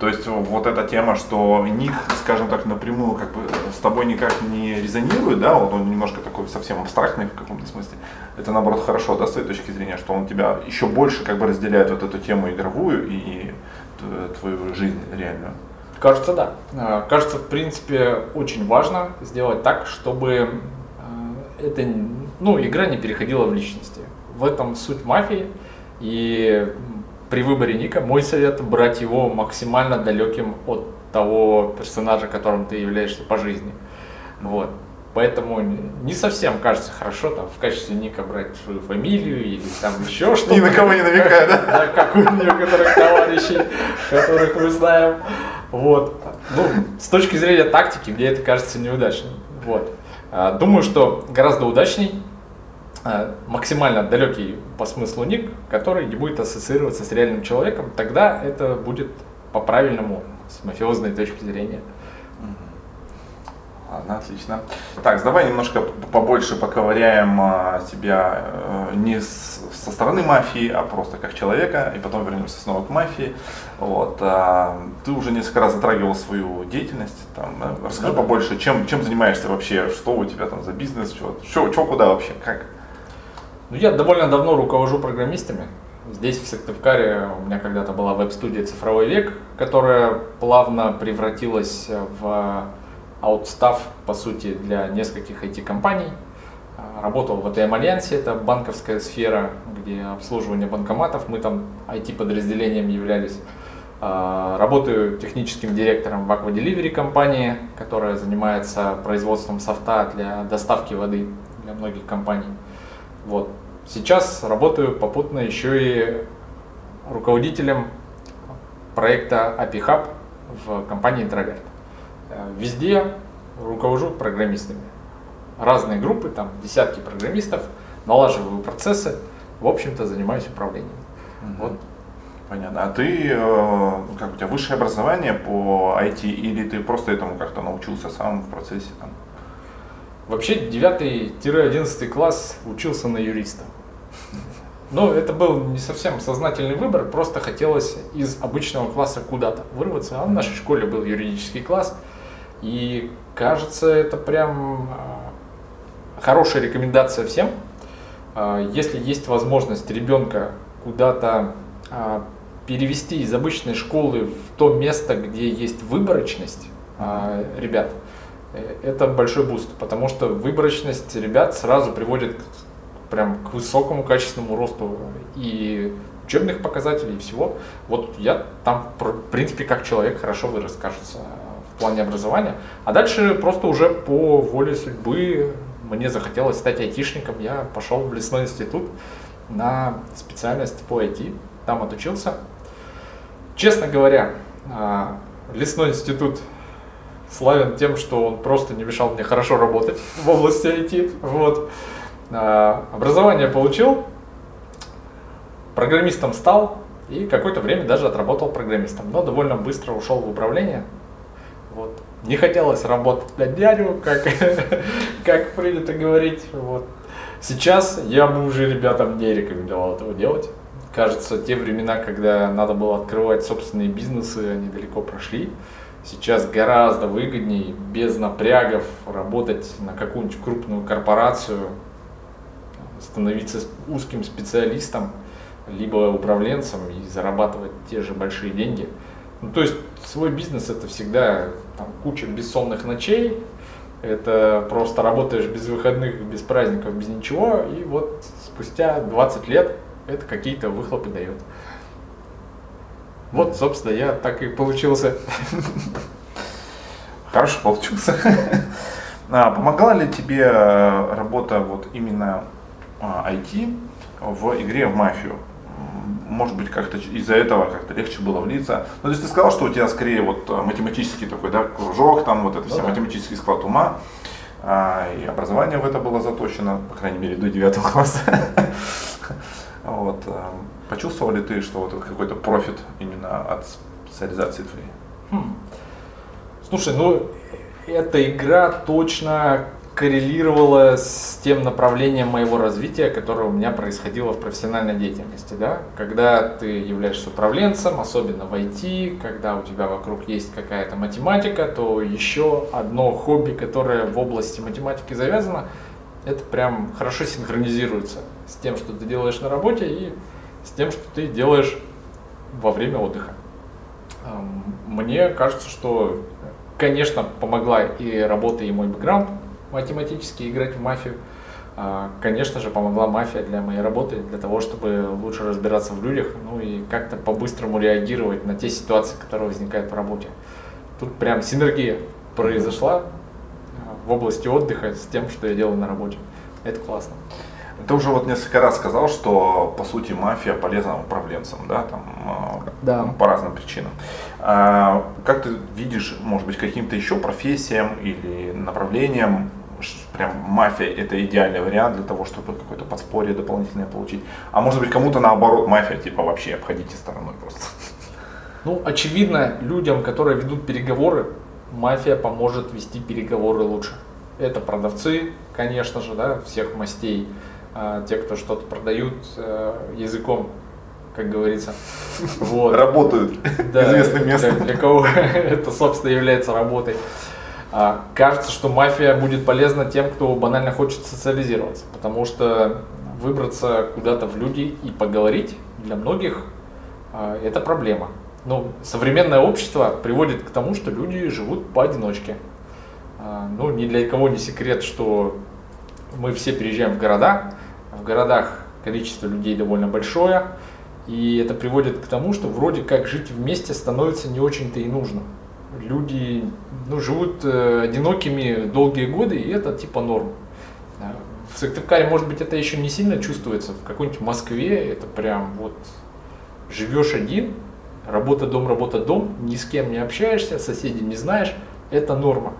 То есть вот эта тема, что ник, скажем так, напрямую как бы с тобой никак не резонирует, да, вот он немножко такой совсем абстрактный в каком-то смысле. Это наоборот хорошо, да, с той точки зрения, что он тебя еще больше как бы разделяет вот эту тему игровую и твою жизнь реальную. Кажется, да. А, кажется, в принципе, очень важно сделать так, чтобы а, это ну, игра не переходила в личности. В этом суть мафии. И при выборе ника мой совет брать его максимально далеким от того персонажа, которым ты являешься по жизни. Вот. Поэтому не совсем кажется хорошо там в качестве ника брать свою фамилию или там еще что-то. Ни на кого не намекая, да? Да, как у некоторых товарищей, которых мы знаем. Вот. Ну, с точки зрения тактики, мне это кажется неудачным. Вот. А, думаю, что гораздо удачней а, максимально далекий по смыслу ник, который не будет ассоциироваться с реальным человеком, тогда это будет по-правильному, с мафиозной точки зрения. Ладно, отлично. Так, давай немножко побольше поковыряем а, тебя э, не с, со стороны мафии, а просто как человека, и потом вернемся снова к мафии. Вот, а, ты уже несколько раз затрагивал свою деятельность. Там, да? Расскажи да. побольше, чем, чем занимаешься вообще, что у тебя там за бизнес, что, что куда вообще, как? Ну, я довольно давно руковожу программистами. Здесь, в Сыктывкаре, у меня когда-то была веб-студия «Цифровой век», которая плавно превратилась в аутстав, по сути, для нескольких IT-компаний. А, работал в ATM Альянсе, это банковская сфера, где обслуживание банкоматов, мы там IT-подразделением являлись. А, работаю техническим директором в Aqua Delivery компании, которая занимается производством софта для доставки воды для многих компаний. Вот. Сейчас работаю попутно еще и руководителем проекта API Hub в компании Introvert. Везде руковожу программистами. Разные группы, там десятки программистов, налаживаю процессы, в общем-то занимаюсь управлением. Угу. Вот. Понятно. А ты, э, как у тебя высшее образование по IT или ты просто этому как-то научился сам в процессе? Там? Вообще 9-11 класс учился на юриста. Но это был не совсем сознательный выбор, просто хотелось из обычного класса куда-то вырваться. А в нашей школе был юридический класс, и кажется, это прям а, хорошая рекомендация всем. А, если есть возможность ребенка куда-то а, перевести из обычной школы в то место, где есть выборочность ребят, э, это большой boost, потому что выборочность ребят сразу приводит прям к высокому качественному росту и учебных показателей и всего. Вот я там, в принципе, как человек хорошо вырос, кажется плане образования. А дальше просто уже по воле судьбы мне захотелось стать айтишником. Я пошел в лесной институт на специальность по IT. Там отучился. Честно говоря, а, лесной институт славен тем, что он просто не мешал мне хорошо работать в области IT. Вот. А, образование получил, программистом стал и какое-то время даже отработал программистом, но довольно быстро ушел в управление. Вот. Не хотелось работать на дядю, как, как принято говорить. Вот. Сейчас я бы уже ребятам не рекомендовал этого делать. Кажется, те времена, когда надо было открывать собственные бизнесы, они далеко прошли. Сейчас гораздо выгоднее, без напрягов, работать на какую-нибудь крупную корпорацию, становиться узким специалистом, либо управленцем и зарабатывать те же большие деньги – ну, то есть свой бизнес это всегда там, куча бессонных ночей, это просто работаешь без выходных, без праздников, без ничего, и вот спустя 20 лет это какие-то выхлопы дает. Вот, собственно, я так и получился. Хорошо получился. А, помогала ли тебе э, работа вот именно IT а, в игре в мафию? Может быть, как-то из-за этого как-то легче было влиться. Ну, то есть ты сказал, что у тебя скорее вот э, математический такой, да, кружок, там вот это ну, все, да. математический склад ума, а, и образование в это было заточено, по крайней мере, до 9 класса. Вот. Э, почувствовал ли ты, что вот какой-то профит именно от специализации твоей? Хм. Слушай, ну, эта игра точно коррелировало с тем направлением моего развития, которое у меня происходило в профессиональной деятельности. Да? Когда ты являешься управленцем, особенно в IT, когда у тебя вокруг есть какая-то математика, то еще одно хобби, которое в области математики завязано, это прям хорошо синхронизируется с тем, что ты делаешь на работе и с тем, что ты делаешь во время отдыха. Мне кажется, что, конечно, помогла и работа, и мой бэкграунд, математически играть в мафию. А, конечно же, помогла мафия для моей работы, для того, чтобы лучше разбираться в людях, ну и как-то по-быстрому реагировать на те ситуации, которые возникают в работе. Тут прям синергия произошла а, в области отдыха с тем, что я делаю на работе. Это классно. Ты уже вот несколько раз сказал, что по сути мафия полезна управленцам, да, там э, Да. по разным причинам. А как ты видишь, может быть, каким-то еще профессиям или направлениям, прям мафия это идеальный вариант для того, чтобы какое-то подспорье дополнительное получить. А может быть, кому-то наоборот мафия, типа вообще обходите стороной просто. Ну, очевидно, людям, которые ведут переговоры, мафия поможет вести переговоры лучше. Это продавцы, конечно же, да, всех мастей, а, те, кто что-то продают э, языком, как говорится. Вот. Работают Да, известным для- местом. Для, кого это, собственно, является работой. А, кажется, что мафия будет полезна тем, кто банально хочет социализироваться, потому что выбраться куда-то в люди и поговорить для многих а, это проблема. Ну, современное общество приводит к тому, что люди живут поодиночке. А, ну, ни для кого не секрет, что мы все переезжаем в города. В городах количество людей довольно большое. И это приводит к тому, что вроде как жить вместе становится не очень-то и нужно. Люди ну, живут э, одинокими долгие годы, и это типа норм. В Сыктывкаре, может быть, это еще не сильно чувствуется. В какой-нибудь Москве это прям вот живешь один, работа, дом, работа, дом, ни с кем не общаешься, соседей не знаешь, это норма.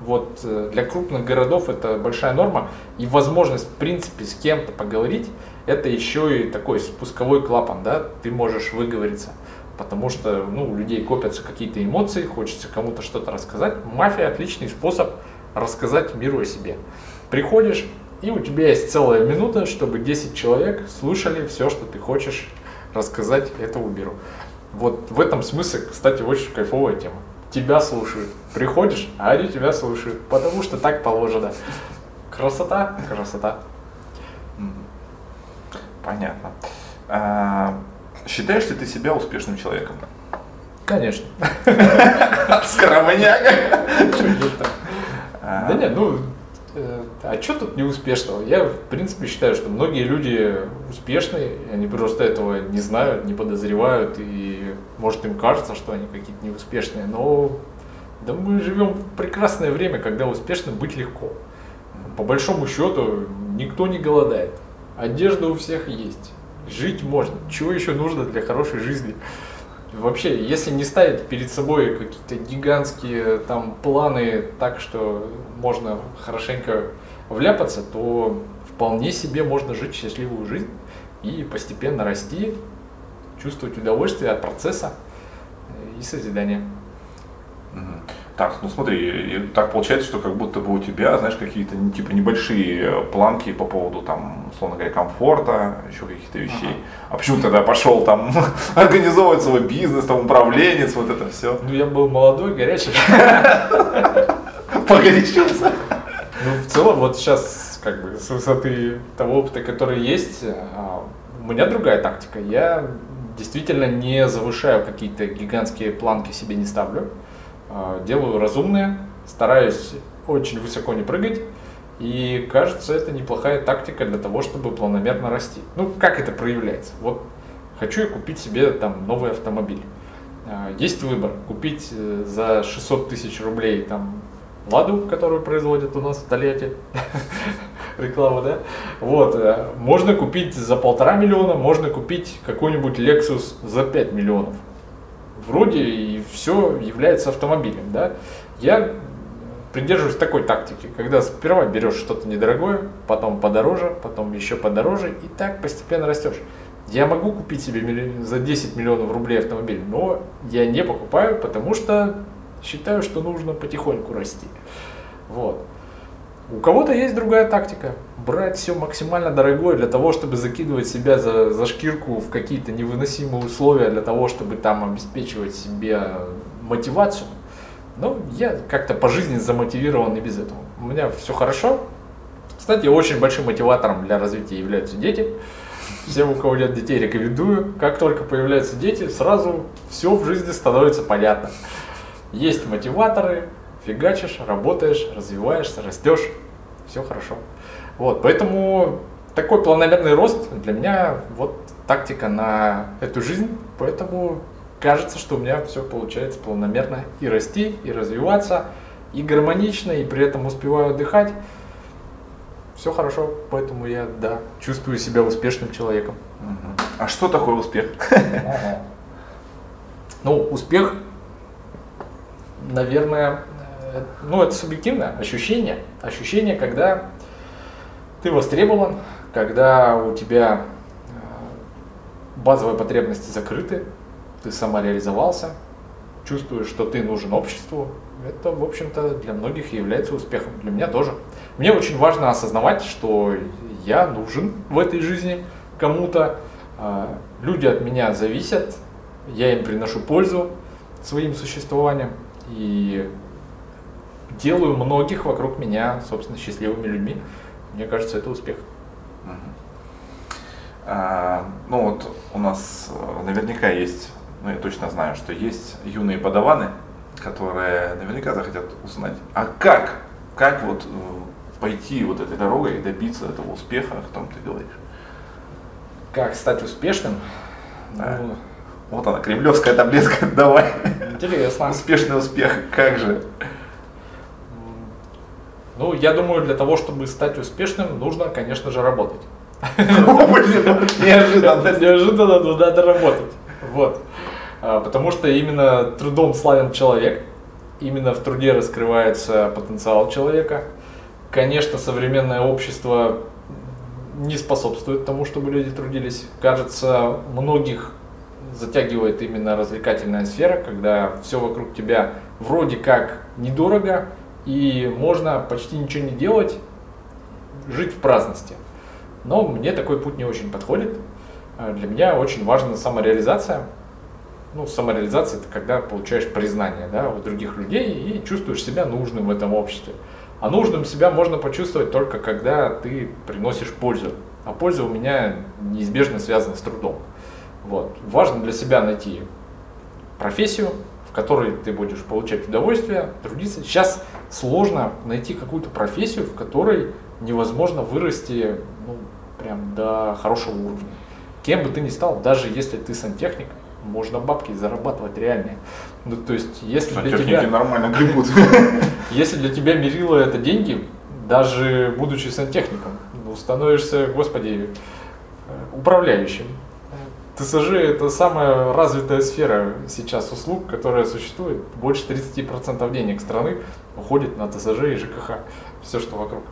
Вот э, для крупных городов это большая норма. И возможность, в принципе, с кем-то поговорить, это еще и такой спусковой клапан, да, ты можешь выговориться. Потому что ну, у людей копятся какие-то эмоции, хочется кому-то что-то рассказать. Мафия отличный способ рассказать миру о себе. Приходишь, и у тебя есть целая минута, чтобы 10 человек слушали все, что ты хочешь рассказать этому миру. Вот в этом смысле, кстати, очень кайфовая тема. Тебя слушают. Приходишь, а они тебя слушают, потому что так положено. Красота, красота. Понятно. Считаешь ли ты себя успешным человеком? Конечно. Скромняга. Да нет, ну, э, а что тут неуспешного? Я, в принципе, считаю, что многие люди успешные, они просто этого не знают, не подозревают, и может им кажется, что они какие-то неуспешные, но да мы живем в прекрасное время, когда успешным быть легко. По большому счету никто не голодает, одежда у всех есть, жить можно, чего еще нужно для хорошей жизни? Вообще, если не ставить перед собой какие-то гигантские там планы так, что можно хорошенько вляпаться, то вполне себе можно жить счастливую жизнь и постепенно расти, чувствовать удовольствие от процесса и созидания. Мгм. Так, ну смотри, так получается, что как будто бы у тебя, знаешь, какие-то ну, типа небольшие планки по поводу там, условно говоря, комфорта, еще каких-то вещей. А почему тогда пошел там организовывать свой бизнес, там управленец, вот это все? Ну, я был молодой, горячий. Погорячился. Ну, в целом, вот сейчас, как бы, с высоты того опыта, который есть, а, у меня другая тактика. Я действительно не завышаю какие-то гигантские планки себе не ставлю. А, Делаю разумные, стараюсь очень высоко не прыгать. И кажется, это неплохая тактика для того, чтобы планомерно расти. Ну, как это проявляется? Вот хочу я купить себе там новый автомобиль. А, Есть выбор. Купить э, за 600 тысяч рублей там Ладу, которую производят у нас в Тольятти. Реклама, да? Вот. э, Можно купить за полтора миллиона, можно купить какой-нибудь Lexus за 5 миллионов. Вроде и все является автомобилем, да? Я придерживаюсь такой тактики, когда сперва берешь что-то недорогое, потом подороже, потом еще подороже, и так постепенно растешь. Я могу купить себе за 10 миллионов рублей автомобиль, но я не покупаю, потому что считаю, что нужно потихоньку расти. Вот. У кого-то есть другая тактика. Брать все максимально дорогое для того, чтобы закидывать себя за, за шкирку в какие-то невыносимые условия, для того, чтобы там обеспечивать себе мотивацию. Но я как-то по жизни замотивирован и без этого. У меня все хорошо. Кстати, очень большим мотиватором для развития являются дети. Всем, у кого нет детей, рекомендую. Как только появляются дети, сразу все в жизни становится понятно. Есть мотиваторы, фигачишь, работаешь, развиваешься, растешь, все хорошо. Вот, поэтому такой планомерный рост для меня вот тактика на эту жизнь, поэтому кажется, что у меня все получается планомерно и расти, и развиваться, и гармонично, и при этом успеваю отдыхать. все хорошо, поэтому я, да, чувствую себя успешным человеком. А что такое успех? Ну, успех, наверное, ну, это субъективное ощущение. Ощущение, когда ты востребован, когда у тебя э, базовые потребности закрыты, ты самореализовался, чувствуешь, что ты нужен обществу, это, в общем-то, для многих является успехом. Для меня тоже. Мне очень важно осознавать, что я нужен в этой жизни кому-то, а, люди от меня зависят, я им приношу пользу своим существованием и делаю многих вокруг меня, собственно, счастливыми людьми. Мне кажется, это успех. А, ну вот у нас э, наверняка есть ну я точно знаю, что есть юные подаваны, которые наверняка захотят узнать, а как, как вот э, пойти вот этой дорогой и добиться этого успеха, о котором ты говоришь? Как стать успешным? Да. Ну, вот она, кремлевская таблетка, давай. Интересно. Успешный успех, как же? Ну, я думаю, для того, чтобы стать успешным, нужно, конечно же, работать. Неожиданно. Неожиданно, но надо работать. Вот. А, потому что именно трудом славен человек, именно в труде раскрывается потенциал человека. Конечно, современное общество не способствует тому, чтобы люди трудились. Кажется, многих затягивает именно развлекательная сфера, когда все вокруг тебя вроде как недорого, и можно почти ничего не делать, жить в праздности. Но мне такой путь не очень подходит. А, для меня очень важна самореализация, ну, самореализация это когда получаешь признание да, у других людей и чувствуешь себя нужным в этом обществе. А нужным себя можно почувствовать только когда ты приносишь пользу. А польза у меня неизбежно связана с трудом. Вот. Важно для себя найти профессию, в которой ты будешь получать удовольствие, трудиться. Сейчас сложно найти какую-то профессию, в которой невозможно вырасти ну, прям до хорошего уровня. Кем бы ты ни стал, даже если ты сантехник, можно бабки зарабатывать реальные. Ну, то есть, если для тебя... нормально гребут. Если для тебя мерило это деньги, даже будучи сантехником, ну, становишься, господи, управляющим. ТСЖ – это самая развитая сфера сейчас услуг, которая существует. Больше 30% денег страны уходит на ТСЖ и ЖКХ. Все, что вокруг.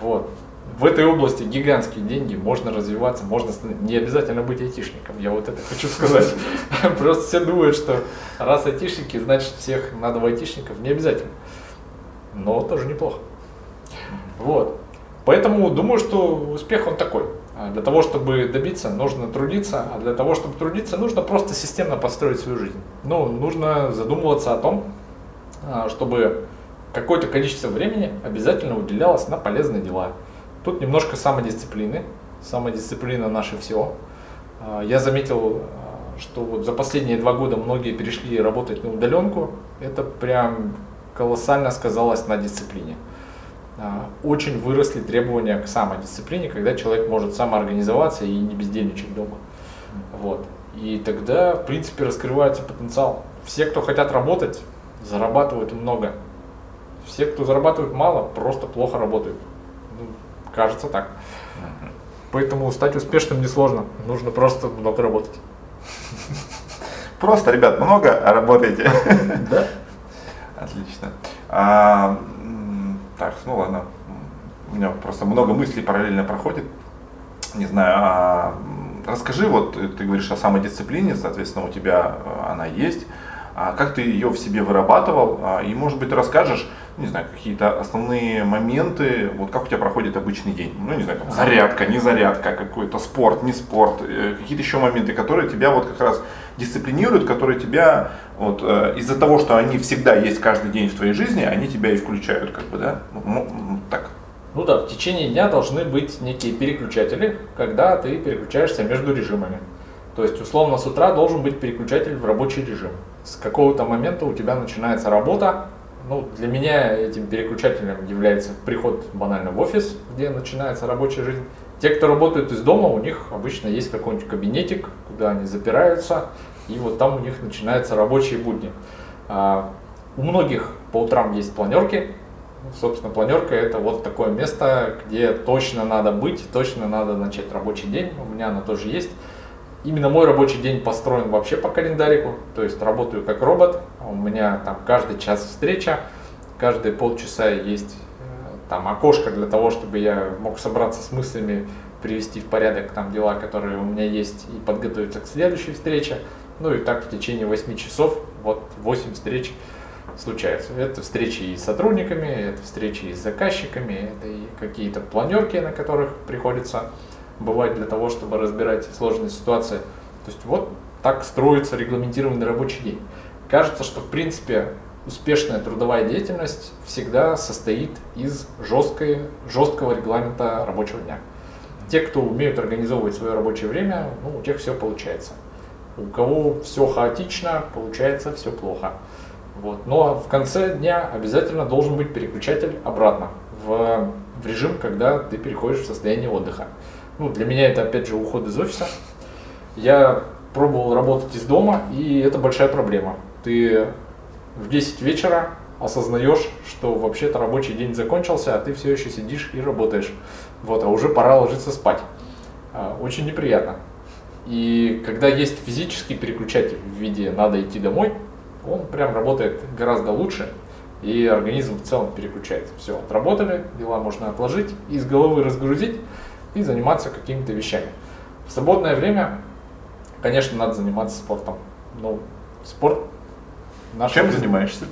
Вот в этой области гигантские деньги, можно развиваться, можно не обязательно быть айтишником, я вот это хочу сказать. Просто все думают, что раз айтишники, значит всех надо в айтишников, не обязательно. Но тоже неплохо. Вот. Поэтому думаю, что успех он такой. А для того, чтобы добиться, нужно трудиться, а для того, чтобы трудиться, нужно просто системно построить свою жизнь. Ну, нужно задумываться о том, а, чтобы какое-то количество времени обязательно уделялось на полезные дела. Тут немножко самодисциплины. Самодисциплина наше все. А, я заметил, что вот за последние два года многие перешли работать на удаленку. Это прям колоссально сказалось на дисциплине. А, очень выросли требования к самодисциплине, когда человек может самоорганизоваться и не бездельничать дома. Вот. И тогда, в принципе, раскрывается потенциал. Все, кто хотят работать, зарабатывают много. Все, кто зарабатывает мало, просто плохо работают. Кажется так. Поэтому стать успешным несложно. Нужно просто много работать. Просто, ребят, много работаете. Да. Отлично. Так, ну ладно. У меня просто много мыслей параллельно проходит. Не знаю, а, расскажи, вот ты говоришь о самодисциплине, соответственно, у тебя э, она есть. А как ты ее в себе вырабатывал? А, и, может быть, расскажешь, не знаю, какие-то основные моменты, вот как у тебя проходит обычный день, ну, не знаю, там, зарядка, не зарядка, какой-то спорт, не спорт, э, какие-то еще моменты, которые тебя вот как раз дисциплинируют, которые тебя вот э, из-за того, что они всегда есть каждый день в твоей жизни, они тебя и включают, как бы, да, так. Ну да, в течение дня должны быть некие переключатели, когда ты переключаешься между режимами. То есть, условно, с утра должен быть переключатель в рабочий режим. С какого-то момента у тебя начинается работа, ну, для меня этим переключателем является приход банально в офис, где начинается рабочая жизнь. Те, кто работают из дома, у них обычно есть какой-нибудь кабинетик, куда они запираются, и вот там у них начинаются рабочие будни. А, у многих по утрам есть планерки, Собственно, планерка это вот такое место, где точно надо быть, точно надо начать рабочий день. У меня она тоже есть. Именно мой рабочий день построен вообще по календарику, то есть работаю как робот. У меня там каждый час встреча, каждые полчаса есть э, там окошко для того, чтобы я мог собраться с мыслями, привести в порядок там дела, которые у меня есть, и подготовиться к следующей встрече. Ну и так в течение 8 часов, вот 8 встреч случаются. Это встречи и с сотрудниками, это встречи и с заказчиками, это и какие-то планерки, на которых приходится бывать для того, чтобы разбирать сложные ситуации. То есть вот так строится регламентированный рабочий день. Кажется, что в принципе успешная трудовая деятельность всегда состоит из жесткой, жесткого регламента рабочего дня. Те, кто умеют организовывать свое рабочее время, ну, у тех все получается. У кого все хаотично, получается все плохо. Вот. Но ну, а в конце дня обязательно должен быть переключатель обратно в, в режим, когда ты переходишь в состояние отдыха. Ну, для меня это опять же уход из офиса. Я пробовал работать из дома, и это большая проблема. Ты в 10 вечера осознаешь, что вообще-то рабочий день закончился, а ты все еще сидишь и работаешь. Вот, а уже пора ложиться спать. А, очень неприятно. И когда есть физический переключатель в виде «надо идти домой», он прям работает гораздо лучше, и организм в целом переключается. Все, отработали, дела можно отложить, из головы разгрузить и заниматься какими-то вещами. В свободное время, конечно, надо заниматься спортом. Ну, спорт наш... Чем занимаешься?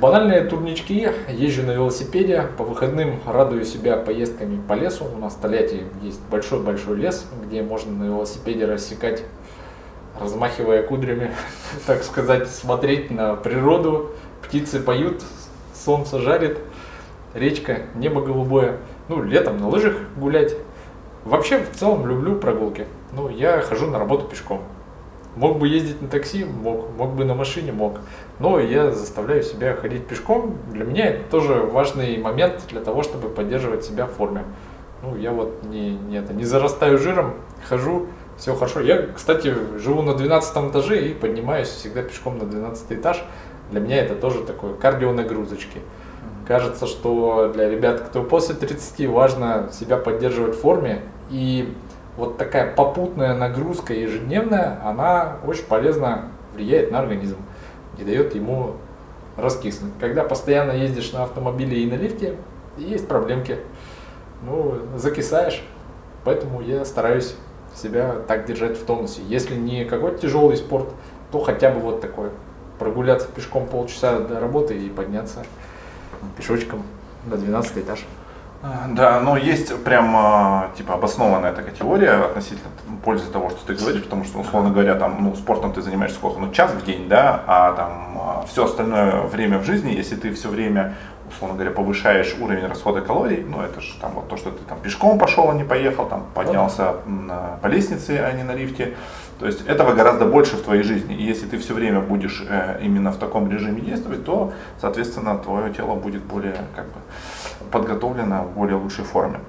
Банальные турнички, езжу на велосипеде, по выходным радую себя поездками по лесу. У нас в Тольятти есть большой-большой лес, где можно на велосипеде рассекать размахивая кудрями, так сказать, смотреть на природу. Птицы поют, солнце жарит, речка, небо голубое. Ну, летом на лыжах гулять. Вообще, в целом, люблю прогулки. Ну, я хожу на работу пешком. Мог бы ездить на такси, мог, мог бы на машине, мог. Но я заставляю себя ходить пешком. Для меня это тоже важный момент для того, чтобы поддерживать себя в форме. Ну, я вот не, не, это, не зарастаю жиром, хожу, все хорошо. Я, кстати, живу на 12 этаже и поднимаюсь всегда пешком на 12 этаж. Для меня это тоже такое кардио нагрузочки. Кажется, что для ребят, кто после 30, важно себя поддерживать в форме. И вот такая попутная нагрузка ежедневная, она очень полезно влияет на организм и дает ему раскиснуть. Когда постоянно ездишь на автомобиле и на лифте, есть проблемки. Ну, закисаешь. Поэтому я стараюсь себя так держать в тонусе. Если не какой-то тяжелый спорт, то хотя бы вот такой. Прогуляться пешком полчаса до работы и подняться пешочком на 12 этаж. Да, но есть прям а, типа обоснованная такая теория относительно пользы того, что ты говоришь, потому что, условно говоря, там, ну, спортом ты занимаешься сколько? Ну, час в день, да, а там а, все остальное время в жизни, если ты все время условно говоря, повышаешь уровень расхода калорий, ну это же там вот то, что ты там пешком пошел, а не поехал, там поднялся на, по лестнице, а не на лифте. То есть этого гораздо больше в твоей жизни. И если ты все время будешь э, именно в таком режиме действовать, то, соответственно, твое тело будет более как бы, подготовлено в более лучшей форме.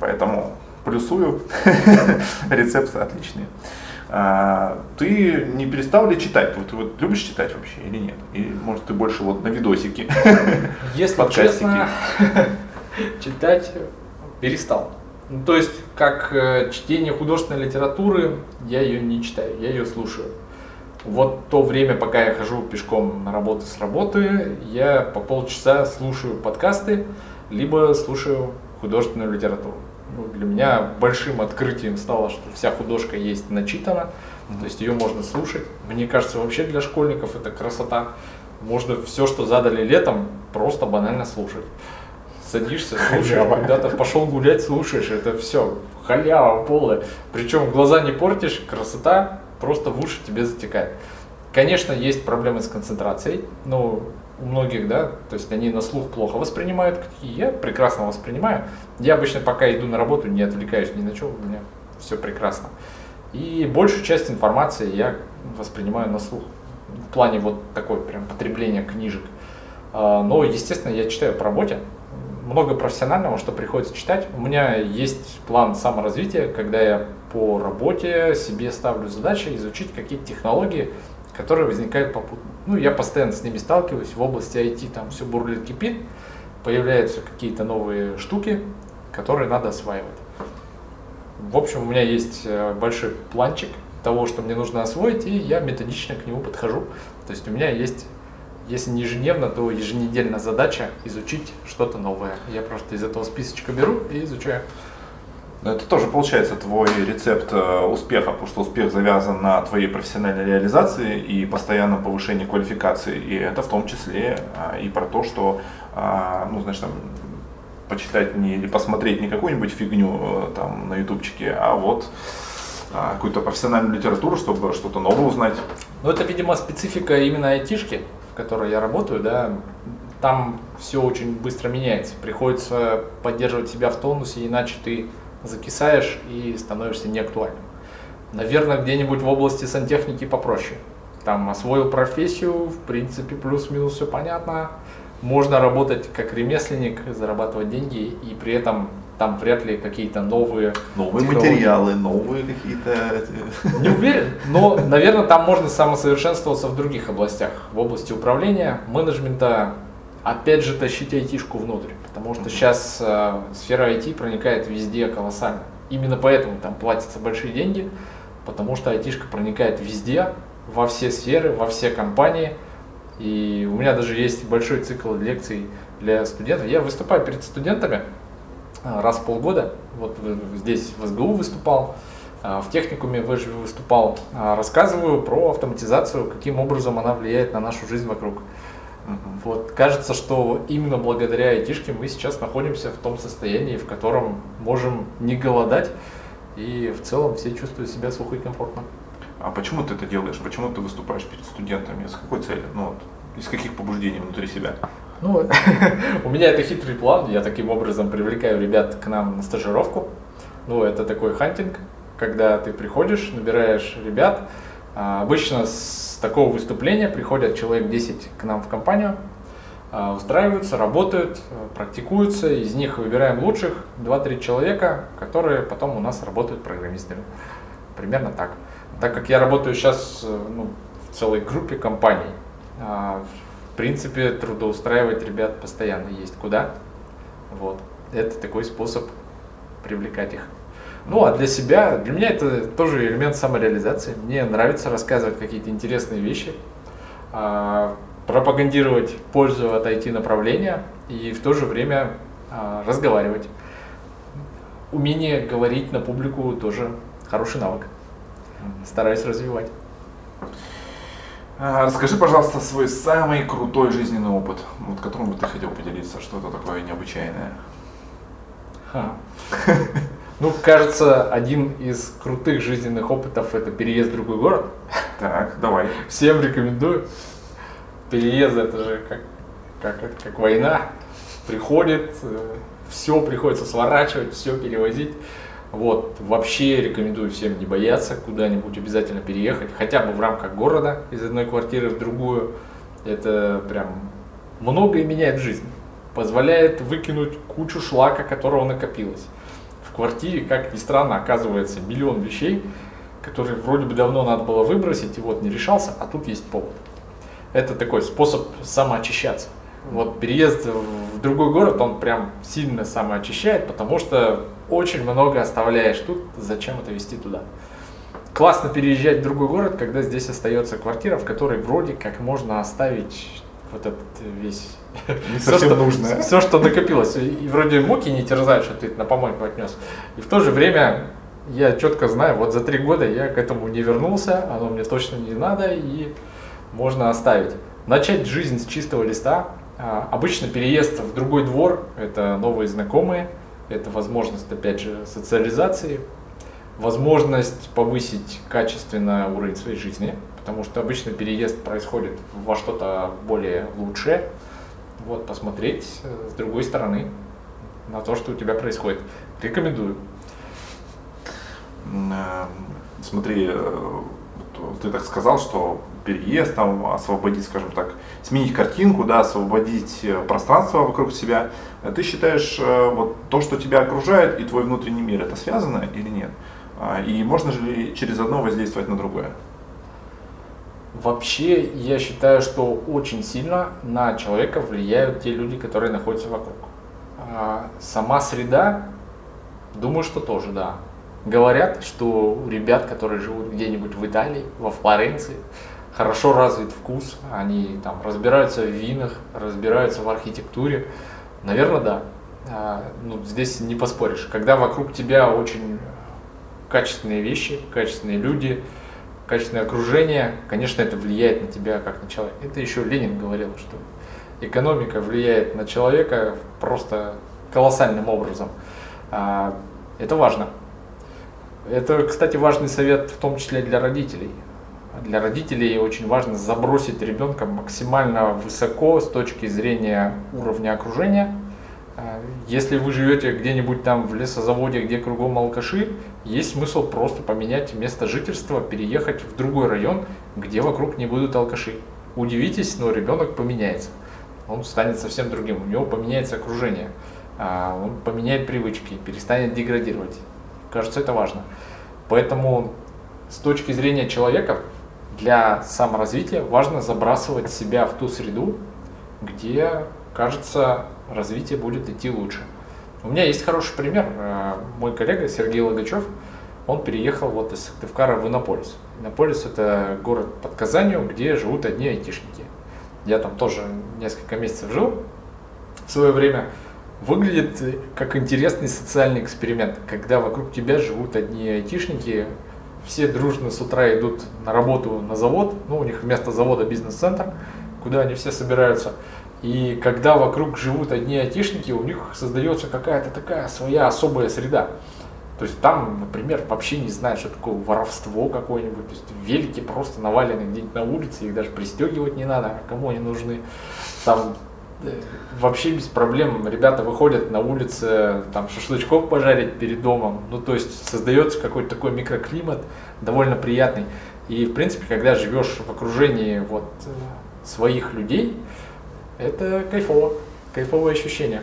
Поэтому плюсую, рецепты отличные. А, ты не перестал ли читать? Вот, вот любишь читать вообще или нет? Или может ты больше вот на видосики? Если честно, читать перестал. Ну, то есть, как э, чтение художественной литературы, я ее не читаю, я ее слушаю. Вот то время, пока я хожу пешком на работу с работы, я по полчаса слушаю подкасты, либо слушаю художественную литературу ну, для меня большим открытием стало, что вся художка есть начитана, то есть ее можно слушать. Мне кажется, вообще для школьников это красота. Можно все, что задали летом, просто банально слушать. Садишься, слушаешь, куда-то пошел гулять, слушаешь, это все, халява полная. Причем глаза не портишь, красота просто в уши тебе затекает. Конечно, есть проблемы с концентрацией, но у многих, да, то есть они на слух плохо воспринимают, я прекрасно воспринимаю. Я обычно пока иду на работу, не отвлекаюсь ни на что, у меня все прекрасно. И большую часть информации я воспринимаю на слух. В плане вот такой прям потребления книжек. А, но, естественно, я читаю по работе. Много профессионального, что приходится читать. У меня есть план саморазвития, когда я по работе себе ставлю задачи изучить какие-то технологии, которые возникают попутно. Ну, я постоянно с ними сталкиваюсь, в области IT там все бурлит, кипит, появляются какие-то новые штуки, которые надо осваивать. В общем, у меня есть э, большой планчик того, что мне нужно освоить, и я методично к нему подхожу. То есть у меня есть, если не ежедневно, то еженедельно задача изучить что-то новое. Я просто из этого списочка беру и изучаю. Это тоже получается твой рецепт э, успеха, потому что успех завязан на твоей профессиональной реализации и постоянном повышении квалификации. И это в том числе а, и про то, что, а, ну, знаешь, там, почитать не, или посмотреть не какую-нибудь фигню э, там на ютубчике, а вот а, какую-то профессиональную литературу, чтобы что-то новое узнать. Ну, это, видимо, специфика именно айтишки, которой я работаю, да. Там все очень быстро меняется. Приходится поддерживать себя в тонусе, иначе ты закисаешь и становишься неактуальным. Наверное, где-нибудь в области сантехники попроще. Там освоил профессию, в принципе, плюс-минус все понятно. Можно работать как ремесленник, зарабатывать деньги, и при этом там вряд ли какие-то новые Новые материалы, новые какие-то... э, Не уверен, но, наверное, там можно самосовершенствоваться в других областях. В области управления, менеджмента, опять же, тащить айтишку внутрь. Потому что сейчас э, сфера IT проникает везде колоссально. Именно поэтому там платятся большие деньги, потому что айтишка проникает везде, во все сферы, во все компании. И у меня даже есть большой цикл лекций для студентов. Я выступаю перед студентами раз в полгода. Вот здесь в СГУ выступал, а, в техникуме ВЭЖ выступал. А, Рассказываю про автоматизацию, каким образом она влияет на нашу жизнь вокруг. Вот кажется, что именно благодаря айтишке мы сейчас находимся в том состоянии, в котором можем не голодать и в целом все чувствуют себя сухо и комфортно. А почему ты это делаешь? Почему ты выступаешь перед студентами? С какой целью? Ну, вот, из каких побуждений внутри себя? Ну, у меня это хитрый план. Я таким образом привлекаю ребят к нам на стажировку. Ну, это такой хантинг, когда ты приходишь, набираешь ребят. А, Обычно с такого выступления приходят человек 10 к нам в компанию, а, устраиваются, работают, практикуются. Из них выбираем лучших 2-3 человека, которые потом у нас работают программистами. Примерно так. Так как я работаю сейчас э, ну, в целой группе компаний, а, принципе, трудоустраивать ребят постоянно есть куда. Вот. Это такой способ привлекать их. Ну, а для себя, для меня это тоже элемент самореализации. Мне нравится рассказывать какие-то интересные вещи, а, пропагандировать пользу от IT-направления и в то же время а, разговаривать. Умение говорить на публику тоже хороший навык. Стараюсь развивать. Расскажи, пожалуйста, свой самый крутой жизненный опыт, вот которым бы ты хотел поделиться, что-то такое необычайное. Ха. Ну, кажется, один из крутых жизненных опытов это переезд в другой город. Так, давай. Всем рекомендую. Переезд это же как, как, это, как война. Приходит, все приходится сворачивать, все перевозить. Вот, вообще рекомендую всем не бояться куда-нибудь обязательно переехать, хотя бы в рамках города, из одной квартиры в другую. Это прям многое меняет жизнь. Позволяет выкинуть кучу шлака, которого накопилось. В квартире, как ни странно, оказывается миллион вещей, которые вроде бы давно надо было выбросить, и вот не решался, а тут есть повод. Это такой способ самоочищаться. Вот переезд в другой город, он прям сильно самоочищает, потому что очень много оставляешь тут, зачем это везти туда. Классно переезжать в другой город, когда здесь остается квартира, в которой вроде как можно оставить вот этот весь... Не совсем что- нужное. Все, что накопилось. И вроде муки не терзают, что ты на помойку отнес. И в то же время я четко знаю, вот за три года я к этому не вернулся, оно мне точно не надо, и можно оставить. Начать жизнь с чистого листа. А, Обычно переезд в другой двор – это новые знакомые, это возможность, опять же, социализации, возможность повысить качественно уровень своей жизни, потому что обычно переезд происходит во что-то более лучшее. Вот, посмотреть э, с другой стороны на то, что у тебя происходит. Рекомендую. Э, Смотри, э, ты так сказал, что переезд, там, освободить, скажем так, сменить картинку, да, освободить э, пространство вокруг себя. Э, Ты считаешь, э, вот то, что тебя окружает, и твой внутренний мир, это связано или нет? А, И можно ли через одно воздействовать на другое? Вообще, я считаю, что очень сильно на человека влияют те люди, которые находятся вокруг. А сама среда, думаю, что тоже, да. Говорят, что у ребят, которые живут где-нибудь в Италии, во Флоренции, хорошо развит вкус, они там разбираются в винах, разбираются в архитектуре. Наверное, да. А, ну, здесь не поспоришь. Когда вокруг тебя очень качественные вещи, качественные люди, качественное окружение, конечно, это влияет на тебя как на человека. Это еще Ленин говорил, что экономика влияет на человека просто колоссальным образом. А, это важно. Это, кстати, важный совет в том числе для родителей. Для родителей очень важно забросить ребенка максимально высоко с точки зрения уровня окружения. А, если вы живете где-нибудь там в лесозаводе, где кругом алкаши, есть смысл просто поменять место жительства, переехать в другой район, где вокруг не будут алкаши. Удивитесь, но ребенок поменяется. Он станет совсем другим, у него поменяется окружение, а, он поменяет привычки, перестанет деградировать. Кажется, это важно. Поэтому с точки зрения человека для саморазвития важно забрасывать себя в ту среду, где, кажется, развитие будет идти лучше. У меня есть хороший пример. Э, мой коллега Сергей Логачев, он переехал вот из Сыктывкара в Иннополис. Иннополис – это город под Казанью, где живут одни айтишники. Я там тоже несколько месяцев жил в свое время выглядит как интересный социальный эксперимент, когда вокруг тебя живут одни айтишники, все дружно с утра идут на работу на завод, ну, у них вместо завода бизнес-центр, куда они все собираются. И когда вокруг живут одни айтишники, у них создается какая-то такая своя особая среда. То есть там, например, вообще не знают, что такое воровство какое-нибудь. То есть велики просто навалены где-нибудь на улице, их даже пристегивать не надо, а кому они нужны. Там вообще без проблем ребята выходят на улице там шашлычков пожарить перед домом. Ну, то есть создается какой-то такой микроклимат довольно приятный. И, в принципе, когда живешь в окружении вот э, своих людей, это кайфово, кайфовое ощущение.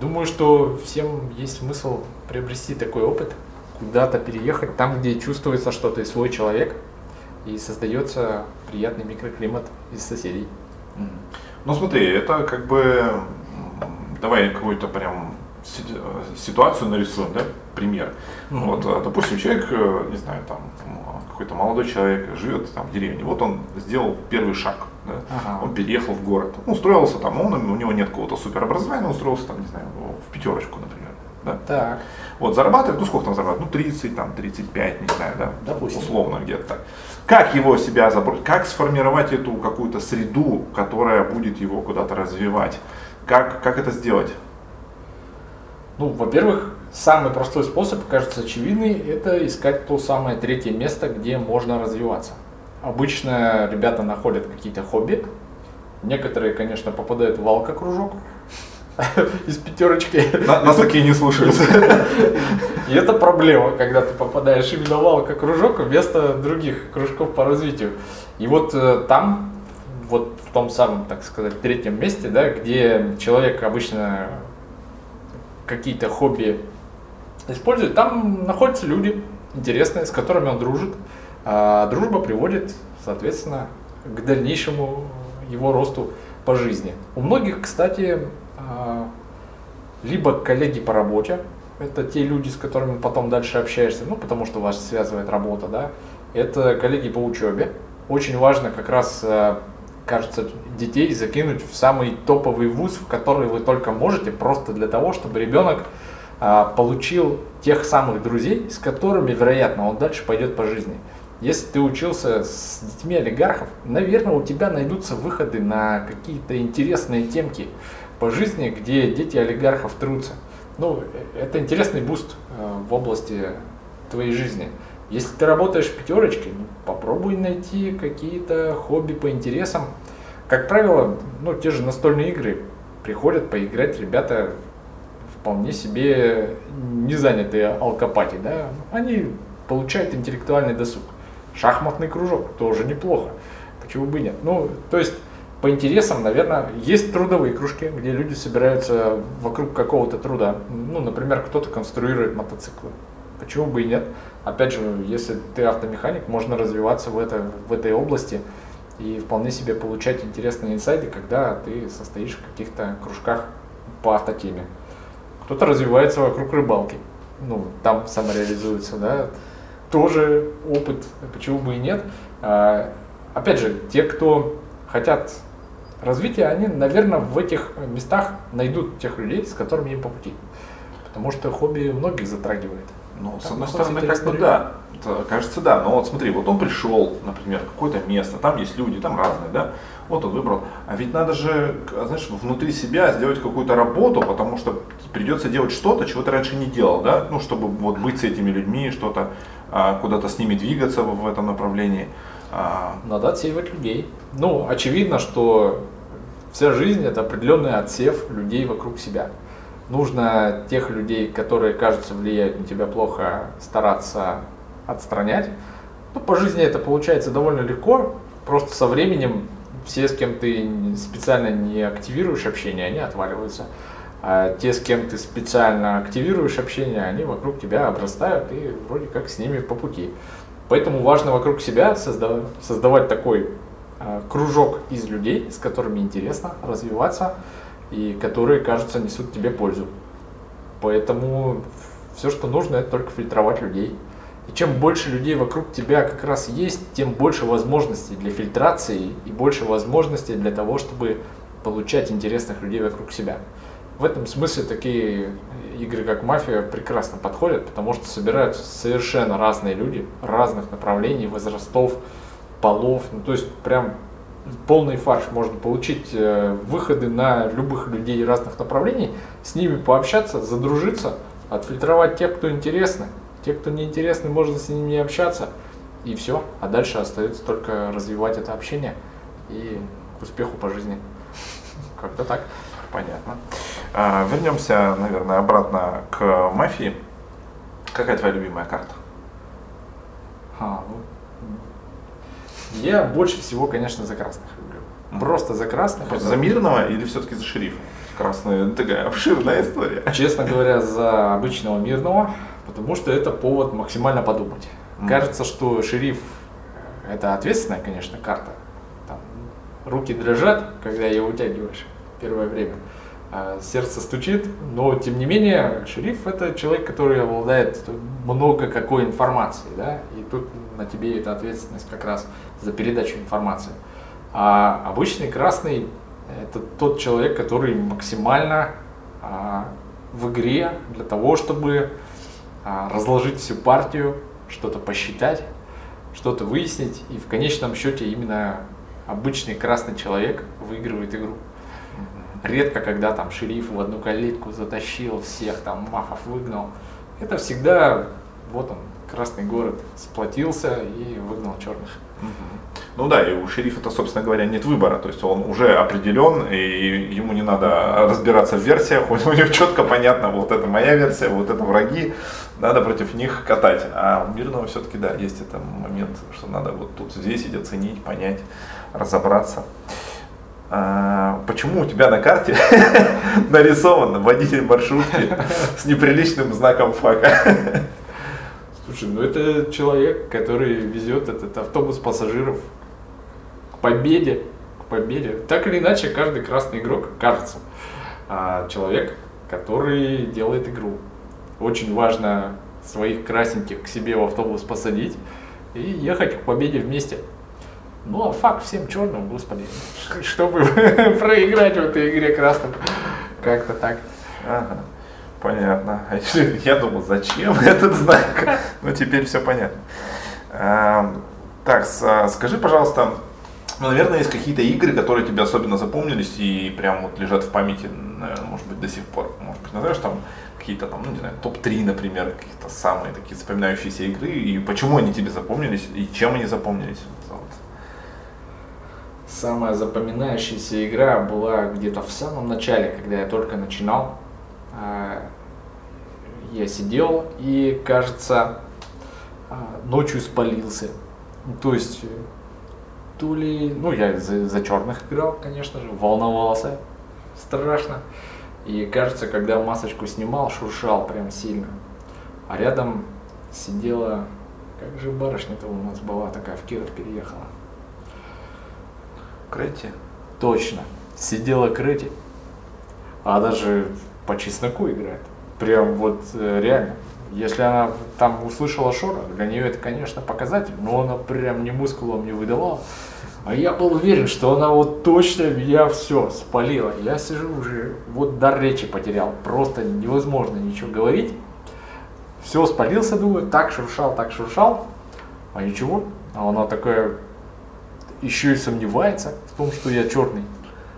Думаю, что всем есть смысл приобрести такой опыт, куда-то переехать, там, где чувствуется, что ты свой человек, и создается приятный микроклимат из соседей. Ну смотри, это как бы, давай какую-то прям ситуацию нарисуем, да, пример. Mm-hmm. Вот, э, допустим, человек, э, не знаю, там, какой-то молодой человек живет там в деревне, вот он сделал первый шаг, да? ага. он переехал в город, он устроился там, он, у него нет какого-то суперобразования, он устроился там, не знаю, в пятерочку, например. Да? Так. Вот, зарабатывает, ну сколько там зарабатывает, ну 30, там 35, не знаю, да, Допустим. условно где-то так. Как его себя забросить, как сформировать эту какую-то среду, которая будет его куда-то развивать, как, как это сделать? Ну, во-первых, самый простой способ, кажется очевидный, это искать то самое третье место, где можно развиваться. Обычно ребята находят какие-то хобби. Некоторые, конечно, попадают в алкокружок, из пятерочки. Нас такие не слушают. И это проблема, когда ты попадаешь именно в алко-кружок вместо других кружков по развитию. И вот э, там, вот в том самом, так сказать, третьем месте, да, где человек обычно какие-то хобби использует, там находятся люди интересные, с которыми он дружит. А дружба приводит, соответственно, к дальнейшему его росту по жизни. У многих, кстати, либо коллеги по работе, это те люди, с которыми потом дальше общаешься, ну, потому что вас связывает работа, да, это коллеги по учебе. Очень важно как раз, э, кажется, детей закинуть в самый топовый вуз, в который вы только можете, просто для того, чтобы ребенок а, получил тех самых друзей, с которыми, вероятно, он дальше пойдет по жизни. Если ты учился с детьми олигархов, наверное, у тебя найдутся выходы на какие-то интересные темки по жизни, где дети олигархов трутся. Ну, это интересный boost э, в области твоей жизни. Если ты работаешь в пятерочке, ну, попробуй найти какие-то хобби по интересам. Как правило, ну, те же настольные игры приходят поиграть ребята вполне себе не занятые алкопати, да, они получают интеллектуальный досуг. Шахматный кружок тоже неплохо. Почему бы нет? Ну, то есть по интересам, наверное, есть трудовые кружки, где люди собираются вокруг какого-то труда. Ну, например, кто-то конструирует мотоциклы. почему бы и нет. Опять же, если ты автомеханик, можно развиваться в, это, в этой области и вполне себе получать интересные инсайды, когда ты состоишь в каких-то кружках по автотеме. Кто-то развивается вокруг рыбалки, ну, там самореализуется, да, тоже опыт, почему бы и нет. А, опять же, те, кто хотят развития, они, наверное, в этих местах найдут тех людей, с которыми им по пути. Потому что хобби многих затрагивает. Ну, с одной стороны, как бы да, кажется, да. Но вот смотри, вот он пришел, например, в какое-то место, там есть люди, там разные, да. Вот он выбрал. А ведь надо же, знаешь, внутри себя сделать какую-то работу, потому что придется делать что-то, чего ты раньше не делал, да, ну, чтобы вот быть с этими людьми, что-то, а, куда-то с ними двигаться в этом направлении. А... Надо отсеивать людей. Ну, очевидно, что вся жизнь это определенный отсев людей вокруг себя. Нужно тех людей, которые, кажется, влияют на тебя плохо, стараться отстранять. Ну, по жизни это получается довольно легко. Просто со временем все, с кем ты специально не активируешь общение, они отваливаются. А те, с кем ты специально активируешь общение, они вокруг тебя обрастают и вроде как с ними по пути. Поэтому важно вокруг себя создавать, создавать такой э, кружок из людей, с которыми интересно развиваться и которые, кажется, несут тебе пользу. Поэтому все, что нужно, это только фильтровать людей. И чем больше людей вокруг тебя как раз есть, тем больше возможностей для фильтрации и больше возможностей для того, чтобы получать интересных людей вокруг себя. В этом смысле такие игры, как «Мафия», прекрасно подходят, потому что собираются совершенно разные люди, разных направлений, возрастов, полов. Ну, то есть прям полный фарш. Можно получить э, выходы на любых людей разных направлений, с ними пообщаться, задружиться, отфильтровать тех, кто интересны. Те, кто неинтересны, можно с ними не общаться. И все. А дальше остается только развивать это общение и к успеху по жизни. Как-то так. Понятно. А, вернемся, наверное, обратно к мафии. Какая твоя любимая карта? А, ну, я больше всего, конечно, за красных люблю. Просто за красных. Просто за мирного или все-таки за шерифа? Красная такая обширная история. Честно говоря, за обычного мирного, потому что это повод максимально подумать. Mm. Кажется, что шериф это ответственная, конечно, карта. Там, руки дрожат, когда ее утягиваешь первое время. Сердце стучит, но тем не менее шериф это человек, который обладает много какой информации, да, и тут на тебе эта ответственность как раз за передачу информации. А обычный красный это тот человек, который максимально а, в игре для того, чтобы а, разложить всю партию, что-то посчитать, что-то выяснить, и в конечном счете именно обычный красный человек выигрывает игру. Редко, когда там шериф в одну калитку затащил всех, там мафов выгнал. Это всегда, вот он, Красный город сплотился и выгнал черных. Ну да, и у шерифа-то, собственно говоря, нет выбора. То есть он уже определен, и ему не надо разбираться в версиях. У него четко понятно, вот это моя версия, вот это враги. Надо против них катать. А у мирного все-таки, да, есть этот момент, что надо вот тут взвесить, оценить, понять, разобраться. А, почему у тебя на карте нарисован водитель маршрутки с неприличным знаком фака? Слушай, ну это человек, который везет этот автобус пассажиров к победе, к победе. Так или иначе, каждый красный игрок, кажется, а человек, который делает игру. Очень важно своих красненьких к себе в автобус посадить и ехать к победе вместе. Ну а факт всем черным, господи, чтобы проиграть в этой игре красным. Как-то так. Ага. Понятно. Я думал, зачем этот знак? Ну, теперь все понятно. Эм, так, а, скажи, пожалуйста, ну, наверное, есть какие-то игры, которые тебе особенно запомнились и прям вот лежат в памяти, может быть, до сих пор. Может быть, назовешь там какие-то там, ну, не знаю, топ-3, например, какие-то самые такие запоминающиеся игры, и почему они тебе запомнились, и чем они запомнились? Вот. Самая запоминающаяся игра была где-то в самом начале, когда я только начинал. А, я сидел и, кажется, а, ночью спалился. То есть, то ли, ну, я за, за черных играл, конечно же, волновался страшно. И кажется, когда масочку снимал, шуршал прям сильно. А рядом сидела, как же барышня-то у нас была такая, в Киров переехала. Крэти? Точно. Сидела Крэти. А даже по чесноку играет. Прям вот э, реально. Если она там услышала Шора, для нее это, конечно, показатель, но она прям ни мускулом не выдавала. А я был уверен, что она вот точно меня все спалила. Я сижу уже, вот дар речи потерял. Просто невозможно ничего говорить. Все, спалился, думаю, так шуршал, так шуршал. А ничего. А она такая еще и сомневается в том, что я черный.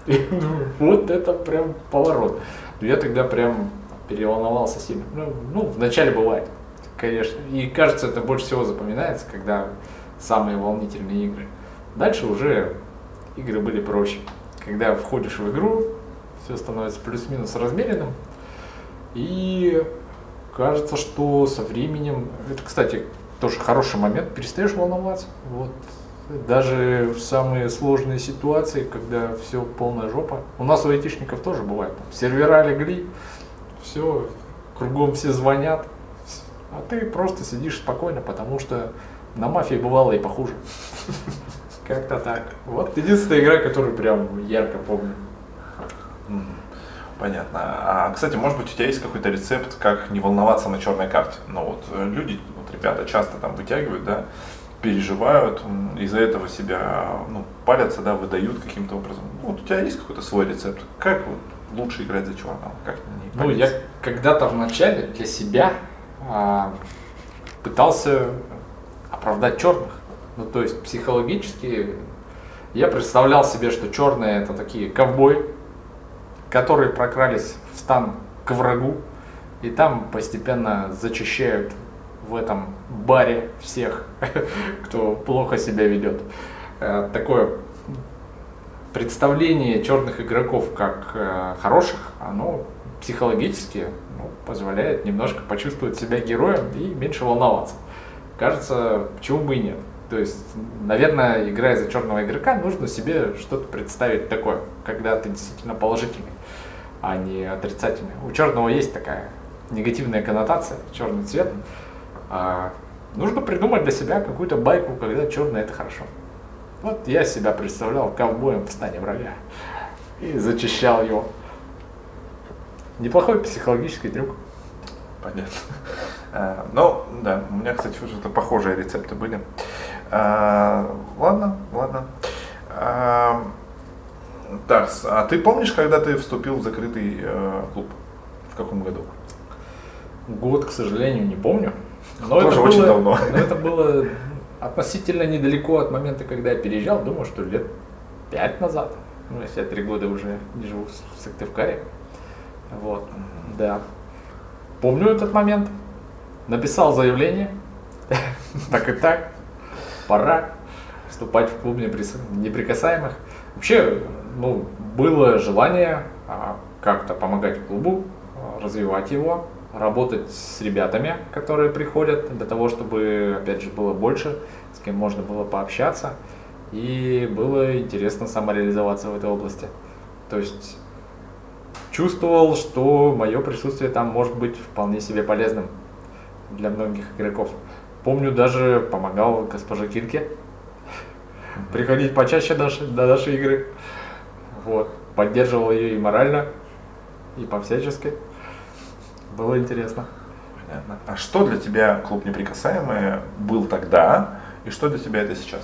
Вот это прям поворот. Я тогда прям переволновался сильно. Ну, ну, вначале бывает, конечно. И кажется, это больше всего запоминается, когда самые волнительные игры. Дальше уже игры были проще. Когда входишь в игру, все становится плюс-минус размеренным. И кажется, что со временем, это, кстати, тоже хороший момент, перестаешь волноваться. Вот. Даже в самые сложные ситуации, когда все полная жопа. У нас у айтишников тоже бывает. Там, сервера легли, все, кругом все звонят, а ты просто сидишь спокойно, потому что на мафии бывало и похуже. Как-то так. Вот единственная игра, которую прям ярко помню. Понятно. А, кстати, может быть, у тебя есть какой-то рецепт, как не волноваться на черной карте? Ну вот э, люди, вот ребята часто там вытягивают, да, переживают, из-за этого себя, ну, палятся, да, выдают каким-то образом. Ну, вот у тебя есть какой-то свой рецепт? Как вот лучше играть за черного? Как не ну, я когда-то в начале для себя а, пытался оправдать черных. Ну, то есть психологически я представлял себе, что черные это такие ковбои, которые прокрались в стан к врагу и там постепенно зачищают в этом баре всех, кто плохо себя ведет. Э, такое представление черных игроков как э, хороших, оно психологически ну, позволяет немножко почувствовать себя героем и меньше волноваться. Кажется, почему бы и нет. То есть, наверное, играя за черного игрока, нужно себе что-то представить такое, когда ты действительно положительный, а не отрицательный. У черного есть такая негативная коннотация, черный цвет. А нужно придумать для себя какую-то байку, когда черный это хорошо. Вот я себя представлял ковбоем в стане врага и зачищал его. Неплохой психологический трюк. Понятно. А, ну, да, у меня, кстати, что-то похожие рецепты были. А, ладно, ладно. А, так, а ты помнишь, когда ты вступил в закрытый э, клуб? В каком году? Год, к сожалению, не помню. Но Тоже это очень было, давно. Но это было относительно недалеко от момента, когда я переезжал, думаю, что лет пять назад. Ну, если я три года уже не живу в Сыктывкаре. Вот, да. Помню этот момент. Написал заявление. Так и так. Пора вступать в клуб неприкасаемых. Вообще, ну, было желание а, как-то помогать клубу, а, развивать его, работать с ребятами, которые приходят, для того, чтобы, опять же, было больше, с кем можно было пообщаться. И было интересно самореализоваться в этой области. То есть чувствовал, что мое присутствие там может быть вполне себе полезным для многих игроков. Помню, даже помогал госпоже Кирке приходить почаще нашей, до нашей игры. Вот. Поддерживал ее и морально, и по-всячески. Было интересно. Понятно. А что для тебя клуб неприкасаемый был тогда, и что для тебя это сейчас?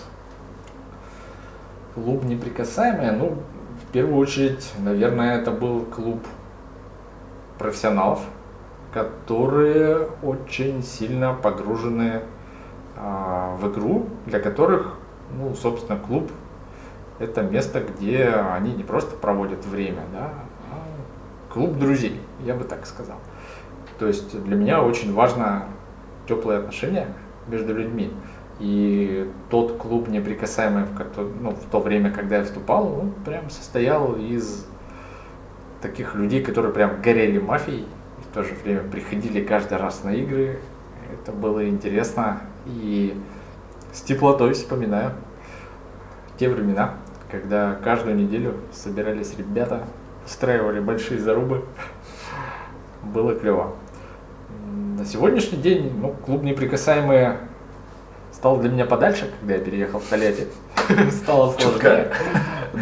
Клуб неприкасаемый, ну, в первую очередь, наверное, это был клуб профессионалов, которые очень сильно погружены а, в игру, для которых, ну, собственно, клуб это место, где они не просто проводят время, да, а клуб друзей, я бы так сказал. То есть для меня очень важно теплые отношения между людьми. И тот клуб неприкасаемый, в, который, ну, в то время, когда я вступал, он прям состоял из таких людей, которые прям горели мафией, и в то же время приходили каждый раз на игры. Это было интересно и с теплотой вспоминаю те времена, когда каждую неделю собирались ребята, устраивали большие зарубы. Было клево. На сегодняшний день ну, клуб неприкасаемые стал для меня подальше, когда я переехал в Тольятти. Стало сложнее.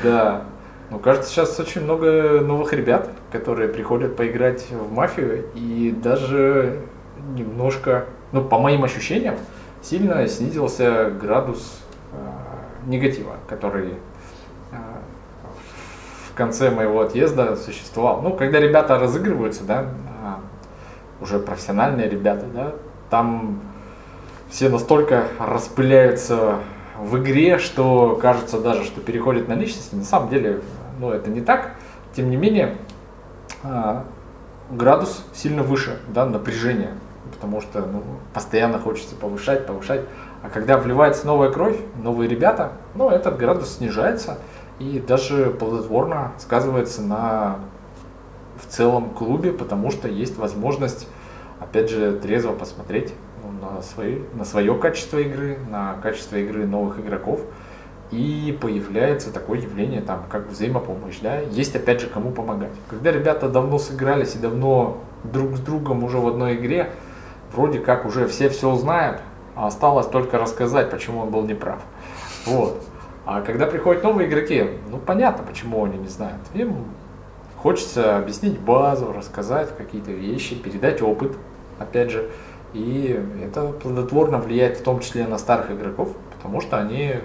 Да. Ну, кажется, сейчас очень много новых ребят, которые приходят поиграть в мафию, и даже немножко, ну, по моим ощущениям, сильно снизился градус э, негатива, который э, в конце моего отъезда существовал. Ну, когда ребята разыгрываются, да, уже профессиональные ребята, да, там все настолько распыляются в игре, что кажется даже, что переходит на личности. На самом деле, ну, это не так. Тем не менее, а, градус сильно выше, да, напряжение, потому что ну, постоянно хочется повышать, повышать. А когда вливается новая кровь, новые ребята, ну, этот градус снижается и даже плодотворно сказывается на целом клубе, потому что есть возможность, опять же, трезво посмотреть на, свои, на свое качество игры, на качество игры новых игроков. И появляется такое явление, там, как взаимопомощь, да, есть опять же кому помогать. Когда ребята давно сыгрались и давно друг с другом уже в одной игре, вроде как уже все все знают, а осталось только рассказать, почему он был неправ. Вот. А когда приходят новые игроки, ну понятно, почему они не знают. Им хочется объяснить базу, рассказать какие-то вещи, передать опыт, опять же. И это плодотворно влияет в том числе на старых игроков, потому что они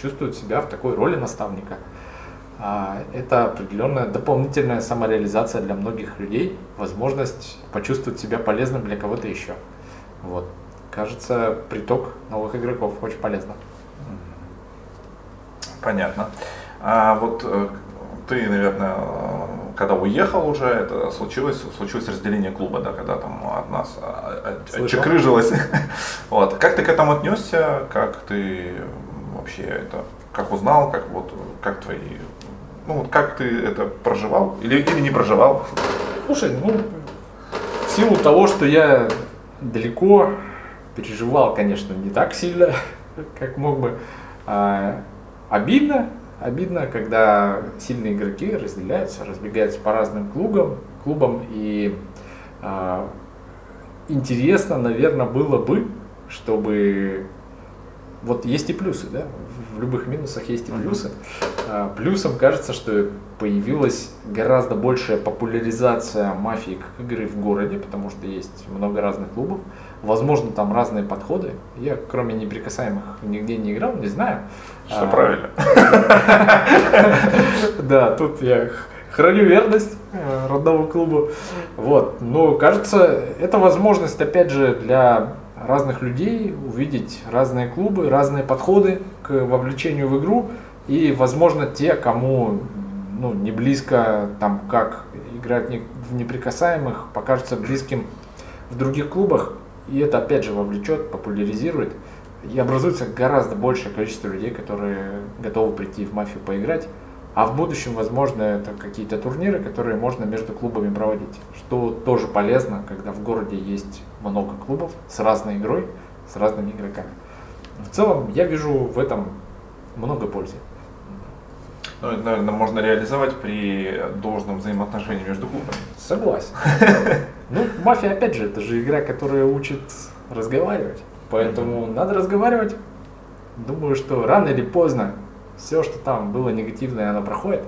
чувствуют себя в такой роли наставника. А, это определенная дополнительная самореализация для многих людей, возможность почувствовать себя полезным для кого-то еще. Вот. Кажется, приток новых игроков очень полезно. Понятно. А вот э, ты, наверное, когда уехал уже, это случилось, случилось разделение клуба, да, когда там от нас отчекрыжилось. вот. Как ты к этому отнесся? Как ты вообще это, как узнал, как вот, как твои, ну вот как ты это проживал или, или не проживал? Слушай, ну, в силу того, что я далеко переживал, конечно, не так сильно, как мог бы, а, обидно, обидно, когда сильные игроки разделяются, разбегаются по разным клубам, клубам и э, интересно, наверное, было бы, чтобы вот есть и плюсы, да, в любых минусах есть и плюсы. А, плюсом кажется, что появилась гораздо большая популяризация мафии как игры в городе, потому что есть много разных клубов. Возможно, там разные подходы. Я, кроме неприкасаемых, нигде не играл, не знаю. Что а, правильно. Да, тут я храню верность э, родному клубу. Вот. Но кажется, это возможность, опять же, для разных людей увидеть разные клубы, разные подходы к вовлечению в игру. И, возможно, те, кому ну, не близко, там, как играть в неприкасаемых, покажется близким в других клубах. И это, опять же, вовлечет, популяризирует. И образуется гораздо большее количество людей, которые готовы прийти в мафию поиграть. А в будущем, возможно, это какие-то турниры, которые можно между клубами проводить. Что тоже полезно, когда в городе есть много клубов с разной игрой, с разными игроками. В целом, я вижу в этом много пользы. Ну, это, наверное, можно реализовать при должном взаимоотношении между клубами. Согласен. Ну, мафия, опять же, это же игра, которая учит разговаривать. Поэтому надо разговаривать. Думаю, что рано или поздно все, что там было негативное, оно проходит,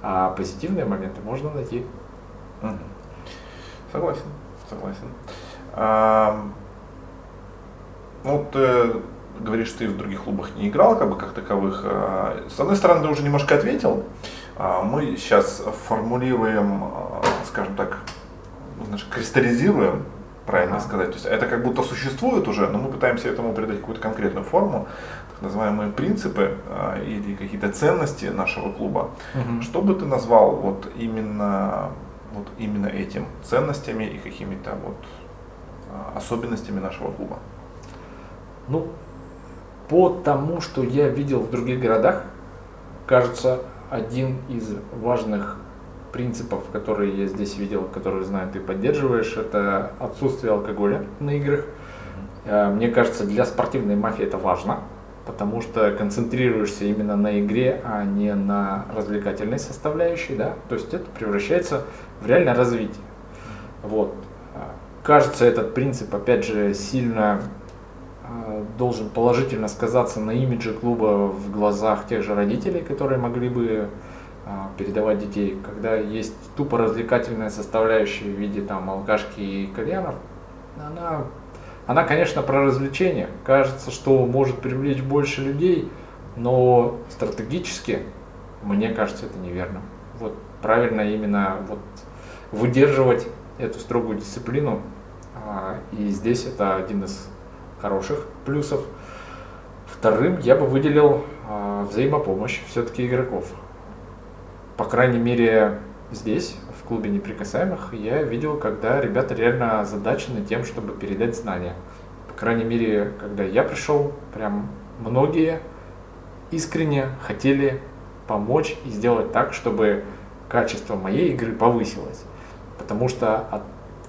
а позитивные моменты можно найти. Mm-hmm. Согласен, согласен. А, ну, ты говоришь, ты в других клубах не играл, как бы как таковых. А, с одной стороны, ты уже немножко ответил. А, мы сейчас формулируем, а, скажем так, знаешь, кристаллизируем правильно ага. сказать. То есть это как будто существует уже, но мы пытаемся этому придать какую-то конкретную форму, так называемые принципы э, или какие-то ценности нашего клуба. Угу. Что бы ты назвал вот именно, вот именно этим ценностями и какими-то вот э, особенностями нашего клуба? Ну, по тому, что я видел в других городах, кажется, один из важных принципов, которые я здесь видел, которые, знаю, ты поддерживаешь, это отсутствие алкоголя на играх. Э, мне кажется, для спортивной мафии это важно, потому что концентрируешься именно на игре, а не на развлекательной составляющей, да, то есть это превращается в реальное развитие. Вот. Э, кажется, этот принцип, опять же, сильно э, должен положительно сказаться на имидже клуба в глазах тех же родителей, которые могли бы передавать детей. Когда есть тупо развлекательная составляющая в виде там алкашки и кальянов, она, она, конечно, про развлечение. Кажется, что может привлечь больше людей, но стратегически, мне кажется, это неверно. Вот правильно именно вот выдерживать эту строгую дисциплину. А, и здесь это один из хороших плюсов. Вторым я бы выделил а, взаимопомощь все-таки игроков. По крайней мере, здесь, в клубе неприкасаемых, я видел, когда ребята реально озадачены тем, чтобы передать знания. По крайней мере, когда я пришел, прям многие искренне хотели помочь и сделать так, чтобы качество моей игры повысилось. Потому что от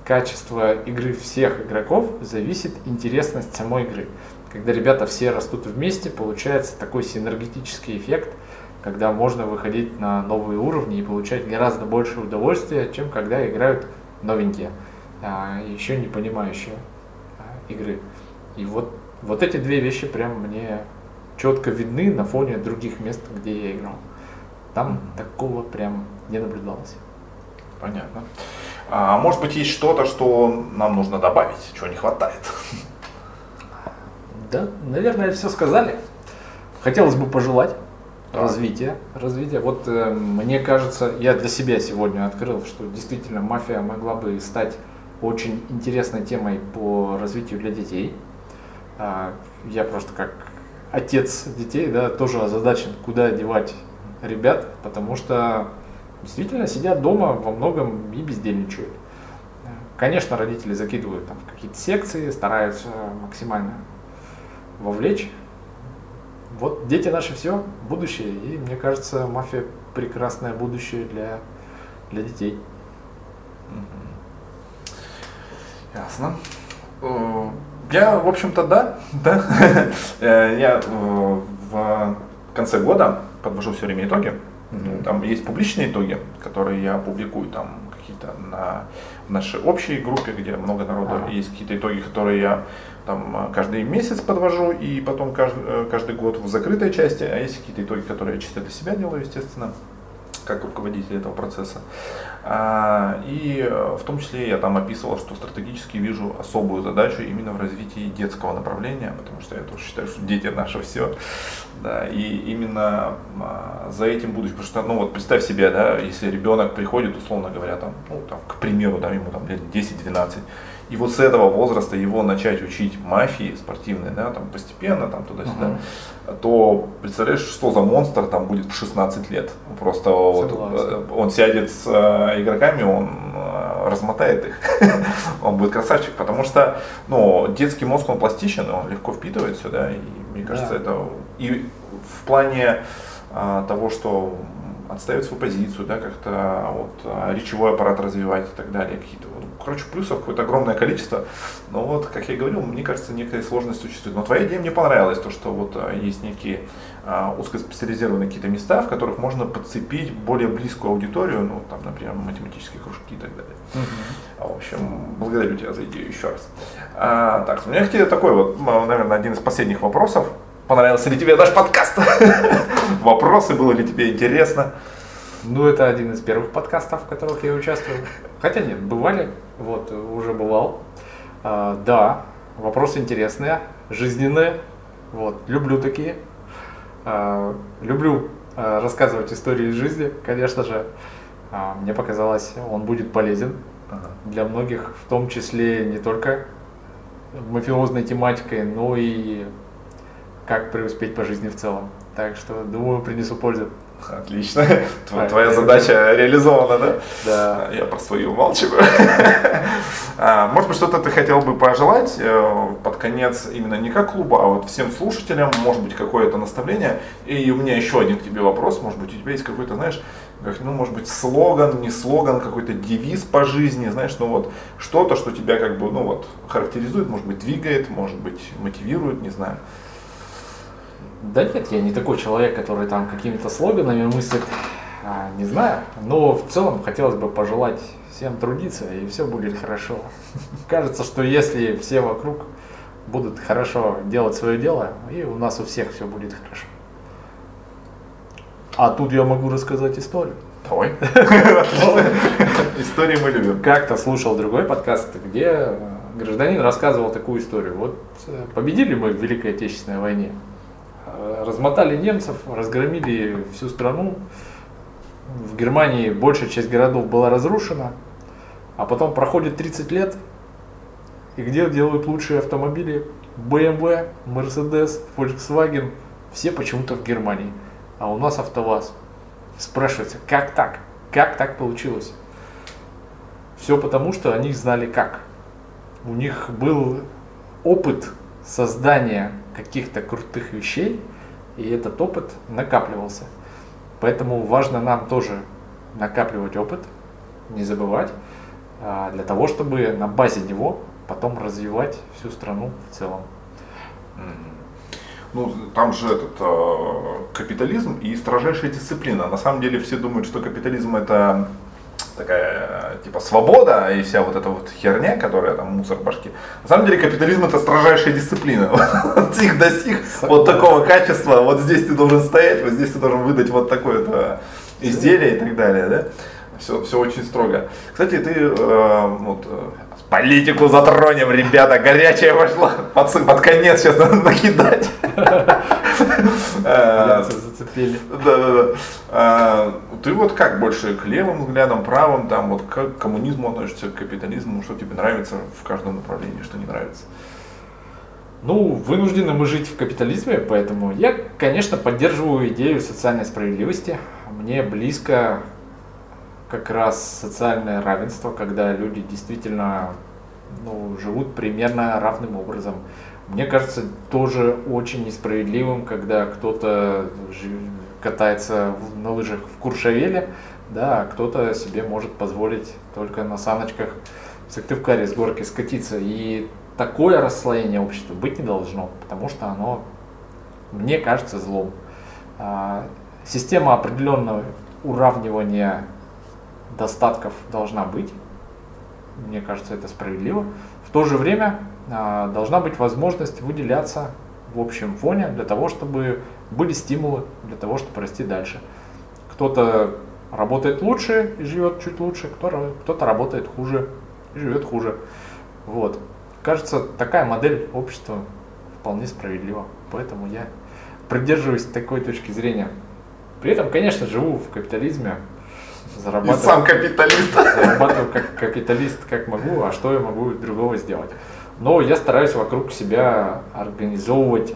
качества игры всех игроков зависит интересность самой игры. Когда ребята все растут вместе, получается такой синергетический эффект, когда можно выходить на новые уровни и получать гораздо больше удовольствия, чем когда играют новенькие, а, еще не понимающие а, игры. И вот, вот эти две вещи прям мне четко видны на фоне других мест, где я играл. Там такого прям не наблюдалось. Понятно. А может быть, есть что-то, что нам нужно добавить, чего не хватает? Да, наверное, все сказали. Хотелось бы пожелать да. развития. развития. Вот э, мне кажется, я для себя сегодня открыл, что действительно мафия могла бы стать очень интересной темой по развитию для детей. А, я просто как отец детей, да, тоже озадачен, куда девать ребят, потому что действительно сидят дома во многом и бездельничают. Конечно, родители закидывают там какие-то секции, стараются максимально вовлечь. Вот дети наши все, будущее. И мне кажется, мафия прекрасное будущее для, для детей. Ясно. Я, в общем-то, да. да. Э, я э, в конце года подвожу все время итоги. Mm-hmm. Там есть публичные итоги, которые я публикую там какие-то на в нашей общей группе, где много народу, uh-huh. есть какие-то итоги, которые я там каждый месяц подвожу и потом каждый, э, каждый год в закрытой части, а есть какие-то итоги, которые я чисто для себя делаю, естественно как руководитель этого процесса. А, и э, в том числе я там описывал, что стратегически вижу особую задачу именно в развитии детского направления, потому что я тоже считаю, что дети наше все. Да, и именно а, за этим будущее. Потому что, ну вот представь себе, да, если ребенок приходит, условно говоря, там, ну, там, к примеру, да, ему там лет 10-12, и вот с этого возраста его начать учить мафии спортивной, да, там постепенно, там туда-сюда, uh-huh. то представляешь, что за монстр там будет в 16 лет. Просто вот, э, он сядет с э, игроками, он э, размотает их. он будет красавчик, потому что ну, детский мозг, он пластичен, он легко впитывает сюда, и мне кажется, да. это и в плане а, того, что отстаивать свою позицию, да, как-то вот, а, речевой аппарат развивать и так далее, какие-то вот, короче, плюсов какое-то огромное количество. Но вот, как я говорил, мне кажется, некая сложность существует. Но твоя идея мне понравилась, то, что вот а, есть некие а, узкоспециализированные какие-то места, в которых можно подцепить более близкую аудиторию, ну, там, например, математические кружки и так далее. Uh-huh. В общем, благодарю тебя за идею еще раз. А, так, у меня к тебе такой вот, наверное, один из последних вопросов. Понравился ли тебе наш подкаст? Вопросы, было ли тебе интересно? Ну, это один из первых подкастов, в которых я участвую. Хотя нет, бывали, вот, уже бывал. А, да, вопросы интересные, жизненные, вот, люблю такие. А, люблю а, рассказывать истории из жизни, конечно же. А, мне показалось, он будет полезен ага. для многих, в том числе не только мафиозной тематикой, но и как преуспеть по жизни в целом. Так что, думаю, принесу пользу. Отлично. Твоя, твоя задача реализована, да? Да. Я про свою умалчиваю. А, может быть, что-то ты хотел бы пожелать э, под конец именно не как клуба, а вот всем слушателям, может быть, какое-то наставление. И у меня еще один к тебе вопрос. Может быть, у тебя есть какой-то, знаешь, ну, может быть, слоган, не слоган, какой-то девиз по жизни, знаешь, ну вот что-то, что тебя как бы, ну вот, характеризует, может быть, двигает, может быть, мотивирует, не знаю. Да нет, я не такой человек, который там какими-то слоганами мыслит. А, не знаю, но в целом хотелось бы пожелать всем трудиться, и все будет хорошо. Кажется, что если все вокруг будут хорошо делать свое дело, и у нас у всех все будет хорошо. А тут я могу рассказать историю. Давай. Истории мы любим. Как-то слушал другой подкаст, где э, гражданин рассказывал такую историю. Вот э, победили мы в Великой Отечественной войне, размотали немцев, разгромили всю страну. В Германии большая часть городов была разрушена, а потом проходит 30 лет, и где делают лучшие автомобили? BMW, Mercedes, Volkswagen, все почему-то в Германии, а у нас АвтоВАЗ. Спрашивается, как так? Как так получилось? Все потому, что они знали как. У них был опыт создания каких-то крутых вещей, и этот опыт накапливался. Поэтому важно нам тоже накапливать опыт, не забывать, а, для того, чтобы на базе него потом развивать всю страну в целом. Ну, там же этот э, капитализм и строжайшая дисциплина. На самом деле все думают, что капитализм это такая типа свобода и вся вот эта вот херня, которая там мусор в башке. На самом деле капитализм это строжайшая дисциплина. От сих до сих, вот такого качества, вот здесь ты должен стоять, вот здесь ты должен выдать вот такое-то изделие и так далее, да? Все, все очень строго. Кстати, ты э, вот, э, Политику затронем, ребята, горячая пошла. Под, под конец сейчас надо накидать. Э, зацепили. Да, да, да. Э, ты вот как больше к левым взглядам, правым, там вот как к коммунизму относишься, к капитализму, что тебе нравится в каждом направлении, что не нравится? Ну, вынуждены мы жить в капитализме, поэтому я, конечно, поддерживаю идею социальной справедливости. Мне близко как раз социальное равенство, когда люди действительно ну, живут примерно равным образом. Мне кажется, тоже очень несправедливым, когда кто-то катается на лыжах в Куршавеле, да, а кто-то себе может позволить только на саночках в Сыктывкаре с горки скатиться. И такое расслоение общества быть не должно, потому что оно, мне кажется, злом. А, система определенного уравнивания достатков должна быть. Мне кажется, это справедливо. В то же время должна быть возможность выделяться в общем фоне для того, чтобы были стимулы для того, чтобы расти дальше. Кто-то работает лучше и живет чуть лучше, кто-то, кто-то работает хуже и живет хуже. Вот. Кажется, такая модель общества вполне справедлива. Поэтому я придерживаюсь такой точки зрения. При этом, конечно, живу в капитализме, зарабатываю. И сам капиталист. Зарабатываю как капиталист, как могу, а что я могу другого сделать. Но я стараюсь вокруг себя организовывать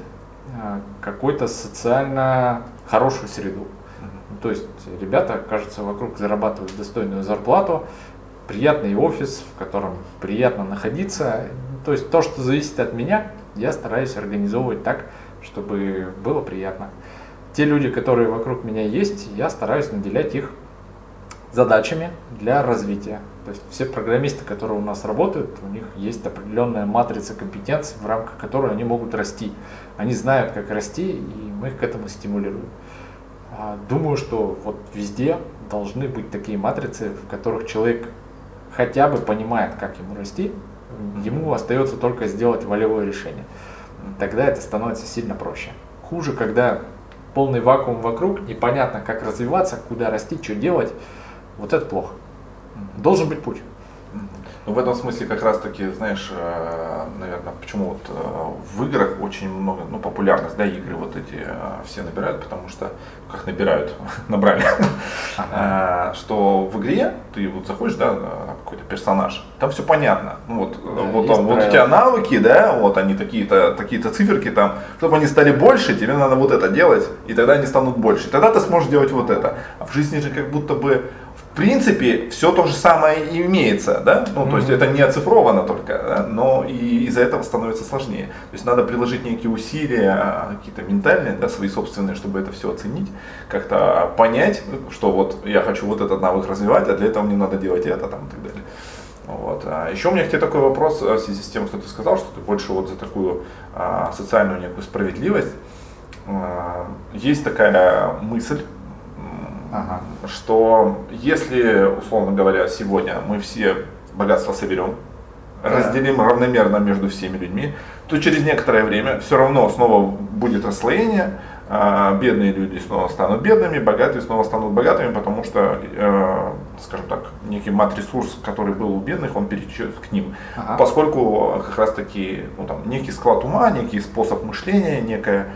а, какой-то социально хорошую среду. То есть ребята, кажется, вокруг зарабатывают достойную зарплату, приятный офис, в котором приятно находиться. То есть то, что зависит от меня, я стараюсь организовывать так, чтобы было приятно. Те люди, которые вокруг меня есть, я стараюсь наделять их задачами для развития. То есть все программисты, которые у нас работают, у них есть определенная матрица компетенций, в рамках которой они могут расти. Они знают, как расти, и мы их к этому стимулируем. А, думаю, что вот везде должны быть такие матрицы, в которых человек хотя бы понимает, как ему расти, ему остается только сделать волевое решение. Тогда это становится сильно проще. Хуже, когда полный вакуум вокруг, непонятно, как развиваться, куда расти, что делать. Вот это плохо. Должен быть путь. Ну, в этом смысле как раз таки, знаешь, э, наверное, почему вот э, в играх очень много, ну, популярность, да, игры вот эти э, все набирают, потому что, как набирают, набрали, ага. что в игре ты вот заходишь, да, какой-то персонаж, там все понятно, ну, вот, да, вот, там, вот у тебя навыки, да, вот они такие-то, такие-то циферки там, чтобы они стали больше, тебе надо вот это делать, и тогда они станут больше, тогда ты сможешь делать вот это, а в жизни же как будто бы в принципе, все то же самое имеется, да, ну, mm-hmm. то есть это не оцифровано только, да? но и из-за этого становится сложнее. То есть надо приложить некие усилия, а, какие-то ментальные, да, свои собственные, чтобы это все оценить, как-то понять, что вот я хочу вот этот навык развивать, а для этого мне надо делать это там и так далее. Вот. А еще у меня к тебе такой вопрос в связи с тем, что ты сказал, что ты больше вот за такую а, социальную некую справедливость. А, есть такая мысль, ага. что если, условно говоря, сегодня мы все богатство соберем, да. разделим равномерно между всеми людьми, то через некоторое время все равно снова будет расслоение, а, бедные люди снова станут бедными, богатые снова станут богатыми, потому что, э, скажем так, некий мат-ресурс, который был у бедных, он перечет к ним. Ага. Поскольку как раз таки ну, там, некий склад ума, некий способ мышления, некая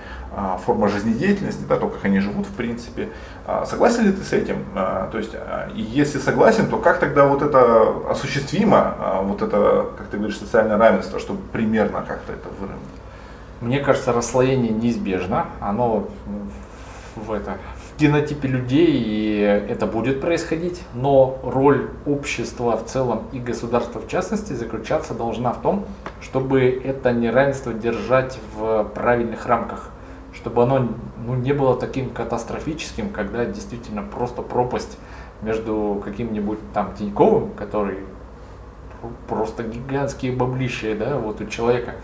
форма жизнедеятельности, да, то, как они живут в принципе. А, согласен ли ты с этим? То есть, если согласен, то как тогда вот это осуществимо, вот это, как ты говоришь, социальное равенство, чтобы примерно как-то это выровнять? Мне кажется, расслоение неизбежно. Оно в, это, в генотипе людей, и это будет происходить. Но роль общества в целом и государства в частности заключаться должна в том, чтобы это неравенство держать в правильных рамках. Чтобы оно ну, не было таким катастрофическим, когда действительно просто пропасть между каким-нибудь там Тиньковым, который просто гигантские баблища, да, вот у человека,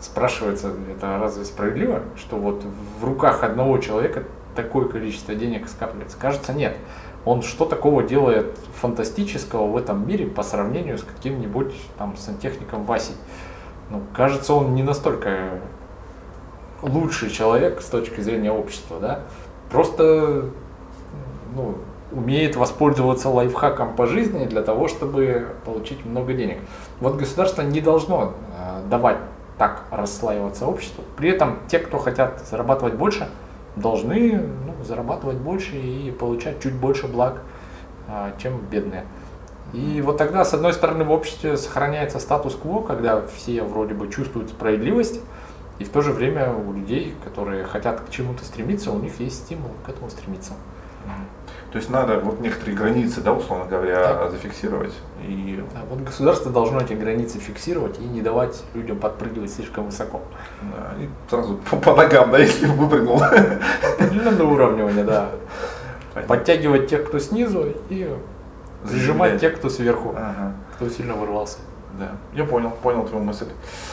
спрашивается, это разве справедливо, что вот в руках одного человека такое количество денег скапливается? Кажется, нет. Он что такого делает фантастического в этом мире по сравнению с каким-нибудь там сантехником Васей? Ну, кажется, он не настолько лучший человек с точки зрения общества, да? Просто ну, умеет воспользоваться лайфхаком по жизни для того, чтобы получить много денег. Вот государство не должно э, давать так расслаиваться обществу. При этом те, кто хотят зарабатывать больше, должны ну, зарабатывать больше и получать чуть больше благ, а, чем бедные. И вот тогда, с одной стороны, в обществе сохраняется статус-кво, когда все вроде бы чувствуют справедливость, и в то же время у людей, которые хотят к чему-то стремиться, у них есть стимул к этому стремиться. То есть надо вот некоторые границы, да, условно говоря, да. зафиксировать. И... Да, вот государство должно эти границы фиксировать и не давать людям подпрыгивать слишком высоко. Да, и сразу по, по ногам, да, если выпрыгнул. Определенное уравнивание, да. Понятно. Подтягивать тех, кто снизу, и зажимать тех, кто сверху, ага. кто сильно вырвался. Да, я понял, понял твою мысль.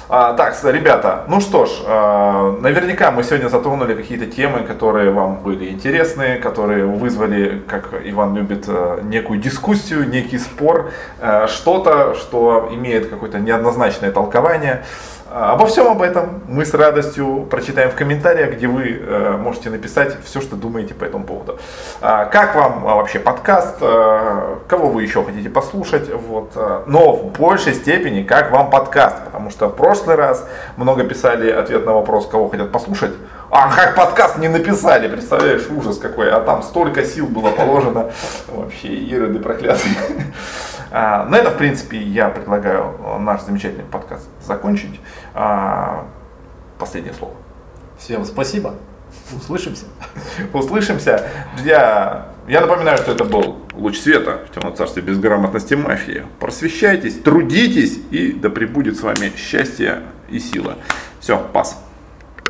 А, так, ребята, ну что ж, а, наверняка мы сегодня затронули какие-то темы, которые вам были интересны, которые вызвали, как Иван любит, а, некую дискуссию, некий спор, а, что-то, что имеет какое-то неоднозначное толкование. А, обо всем об этом мы с радостью прочитаем в комментариях, где вы э, можете написать все, что думаете по этому поводу. А, как вам а, вообще подкаст? Кого вы еще хотите послушать? Вот. Но в большей степени, как вам подкаст? Потому что в прошлый раз много писали ответ на вопрос, кого хотят послушать. А как подкаст не написали, представляешь, ужас какой. А там столько сил было положено. Вообще, ироды проклятые. А, на это, в принципе, я предлагаю наш замечательный подкаст закончить. А, последнее слово. Всем спасибо. Услышимся. Услышимся. Друзья, я напоминаю, что это был луч света в темном царстве безграмотности мафии. Просвещайтесь, трудитесь и да пребудет с вами счастье и сила. Все, пас.